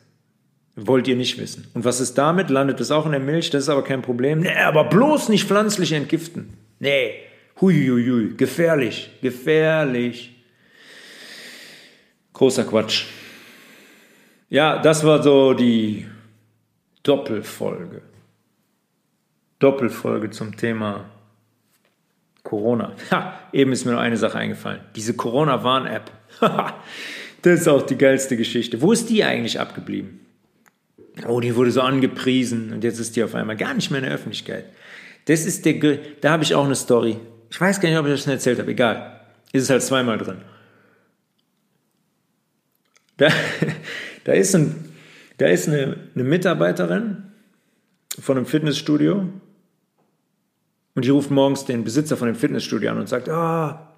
wollt ihr nicht wissen. Und was ist damit? Landet es auch in der Milch? Das ist aber kein Problem. Nee, aber bloß nicht pflanzlich entgiften. Nee, huiuiui, gefährlich, gefährlich. Großer Quatsch. Ja, das war so die Doppelfolge. Doppelfolge zum Thema Corona. Ha, eben ist mir nur eine Sache eingefallen. Diese Corona-Warn-App. das ist auch die geilste Geschichte. Wo ist die eigentlich abgeblieben? Oh, die wurde so angepriesen und jetzt ist die auf einmal gar nicht mehr in der Öffentlichkeit. Das ist der, da habe ich auch eine Story. Ich weiß gar nicht, ob ich das schon erzählt habe. Egal. Ist es halt zweimal drin. Da, da ist, ein, da ist eine, eine Mitarbeiterin von einem Fitnessstudio und die ruft morgens den Besitzer von dem Fitnessstudio an und sagt, ah,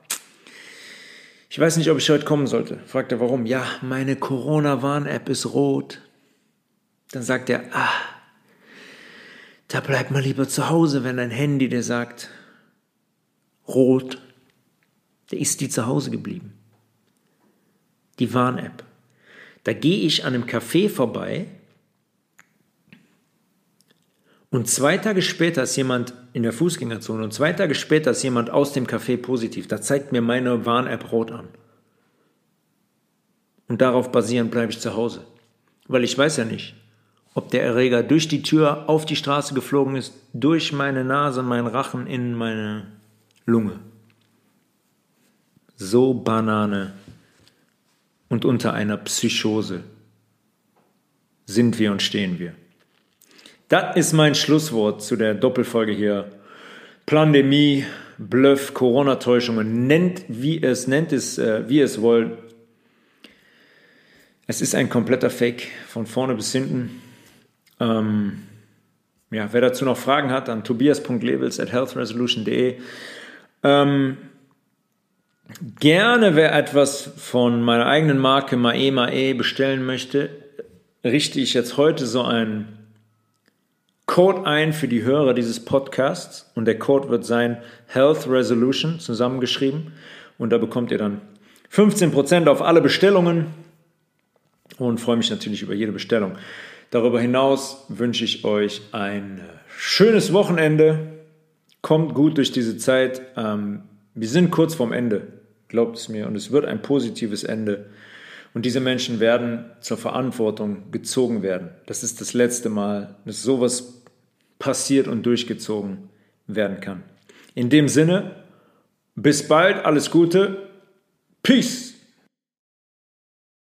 ich weiß nicht, ob ich heute kommen sollte. Fragt er, warum? Ja, meine Corona-Warn-App ist rot. Dann sagt er, ah, da bleib mal lieber zu Hause, wenn dein Handy dir sagt, rot, da ist die zu Hause geblieben. Die Warn-App. Da gehe ich an einem Café vorbei und zwei Tage später ist jemand in der Fußgängerzone und zwei Tage später ist jemand aus dem Café positiv. Da zeigt mir meine Warn-App rot an. Und darauf basierend bleibe ich zu Hause. Weil ich weiß ja nicht, ob der Erreger durch die Tür auf die Straße geflogen ist, durch meine Nase, meinen Rachen in meine Lunge. So Banane und unter einer Psychose. sind wir und stehen wir. Das ist mein Schlusswort zu der Doppelfolge hier. Pandemie, Bluff, Corona-Täuschungen, nennt wie es, nennt es, äh, wie es wollt. Es ist ein kompletter Fake von vorne bis hinten. Ähm, ja, wer dazu noch Fragen hat, dann tobias.levels at healthresolution.de. Ähm, gerne, wer etwas von meiner eigenen Marke Mae Mae bestellen möchte, richte ich jetzt heute so einen Code ein für die Hörer dieses Podcasts und der Code wird sein Health Resolution zusammengeschrieben und da bekommt ihr dann 15% auf alle Bestellungen und freue mich natürlich über jede Bestellung. Darüber hinaus wünsche ich euch ein schönes Wochenende. Kommt gut durch diese Zeit. Ähm, wir sind kurz vorm Ende, glaubt es mir, und es wird ein positives Ende. Und diese Menschen werden zur Verantwortung gezogen werden. Das ist das letzte Mal, dass sowas passiert und durchgezogen werden kann. In dem Sinne, bis bald, alles Gute, Peace!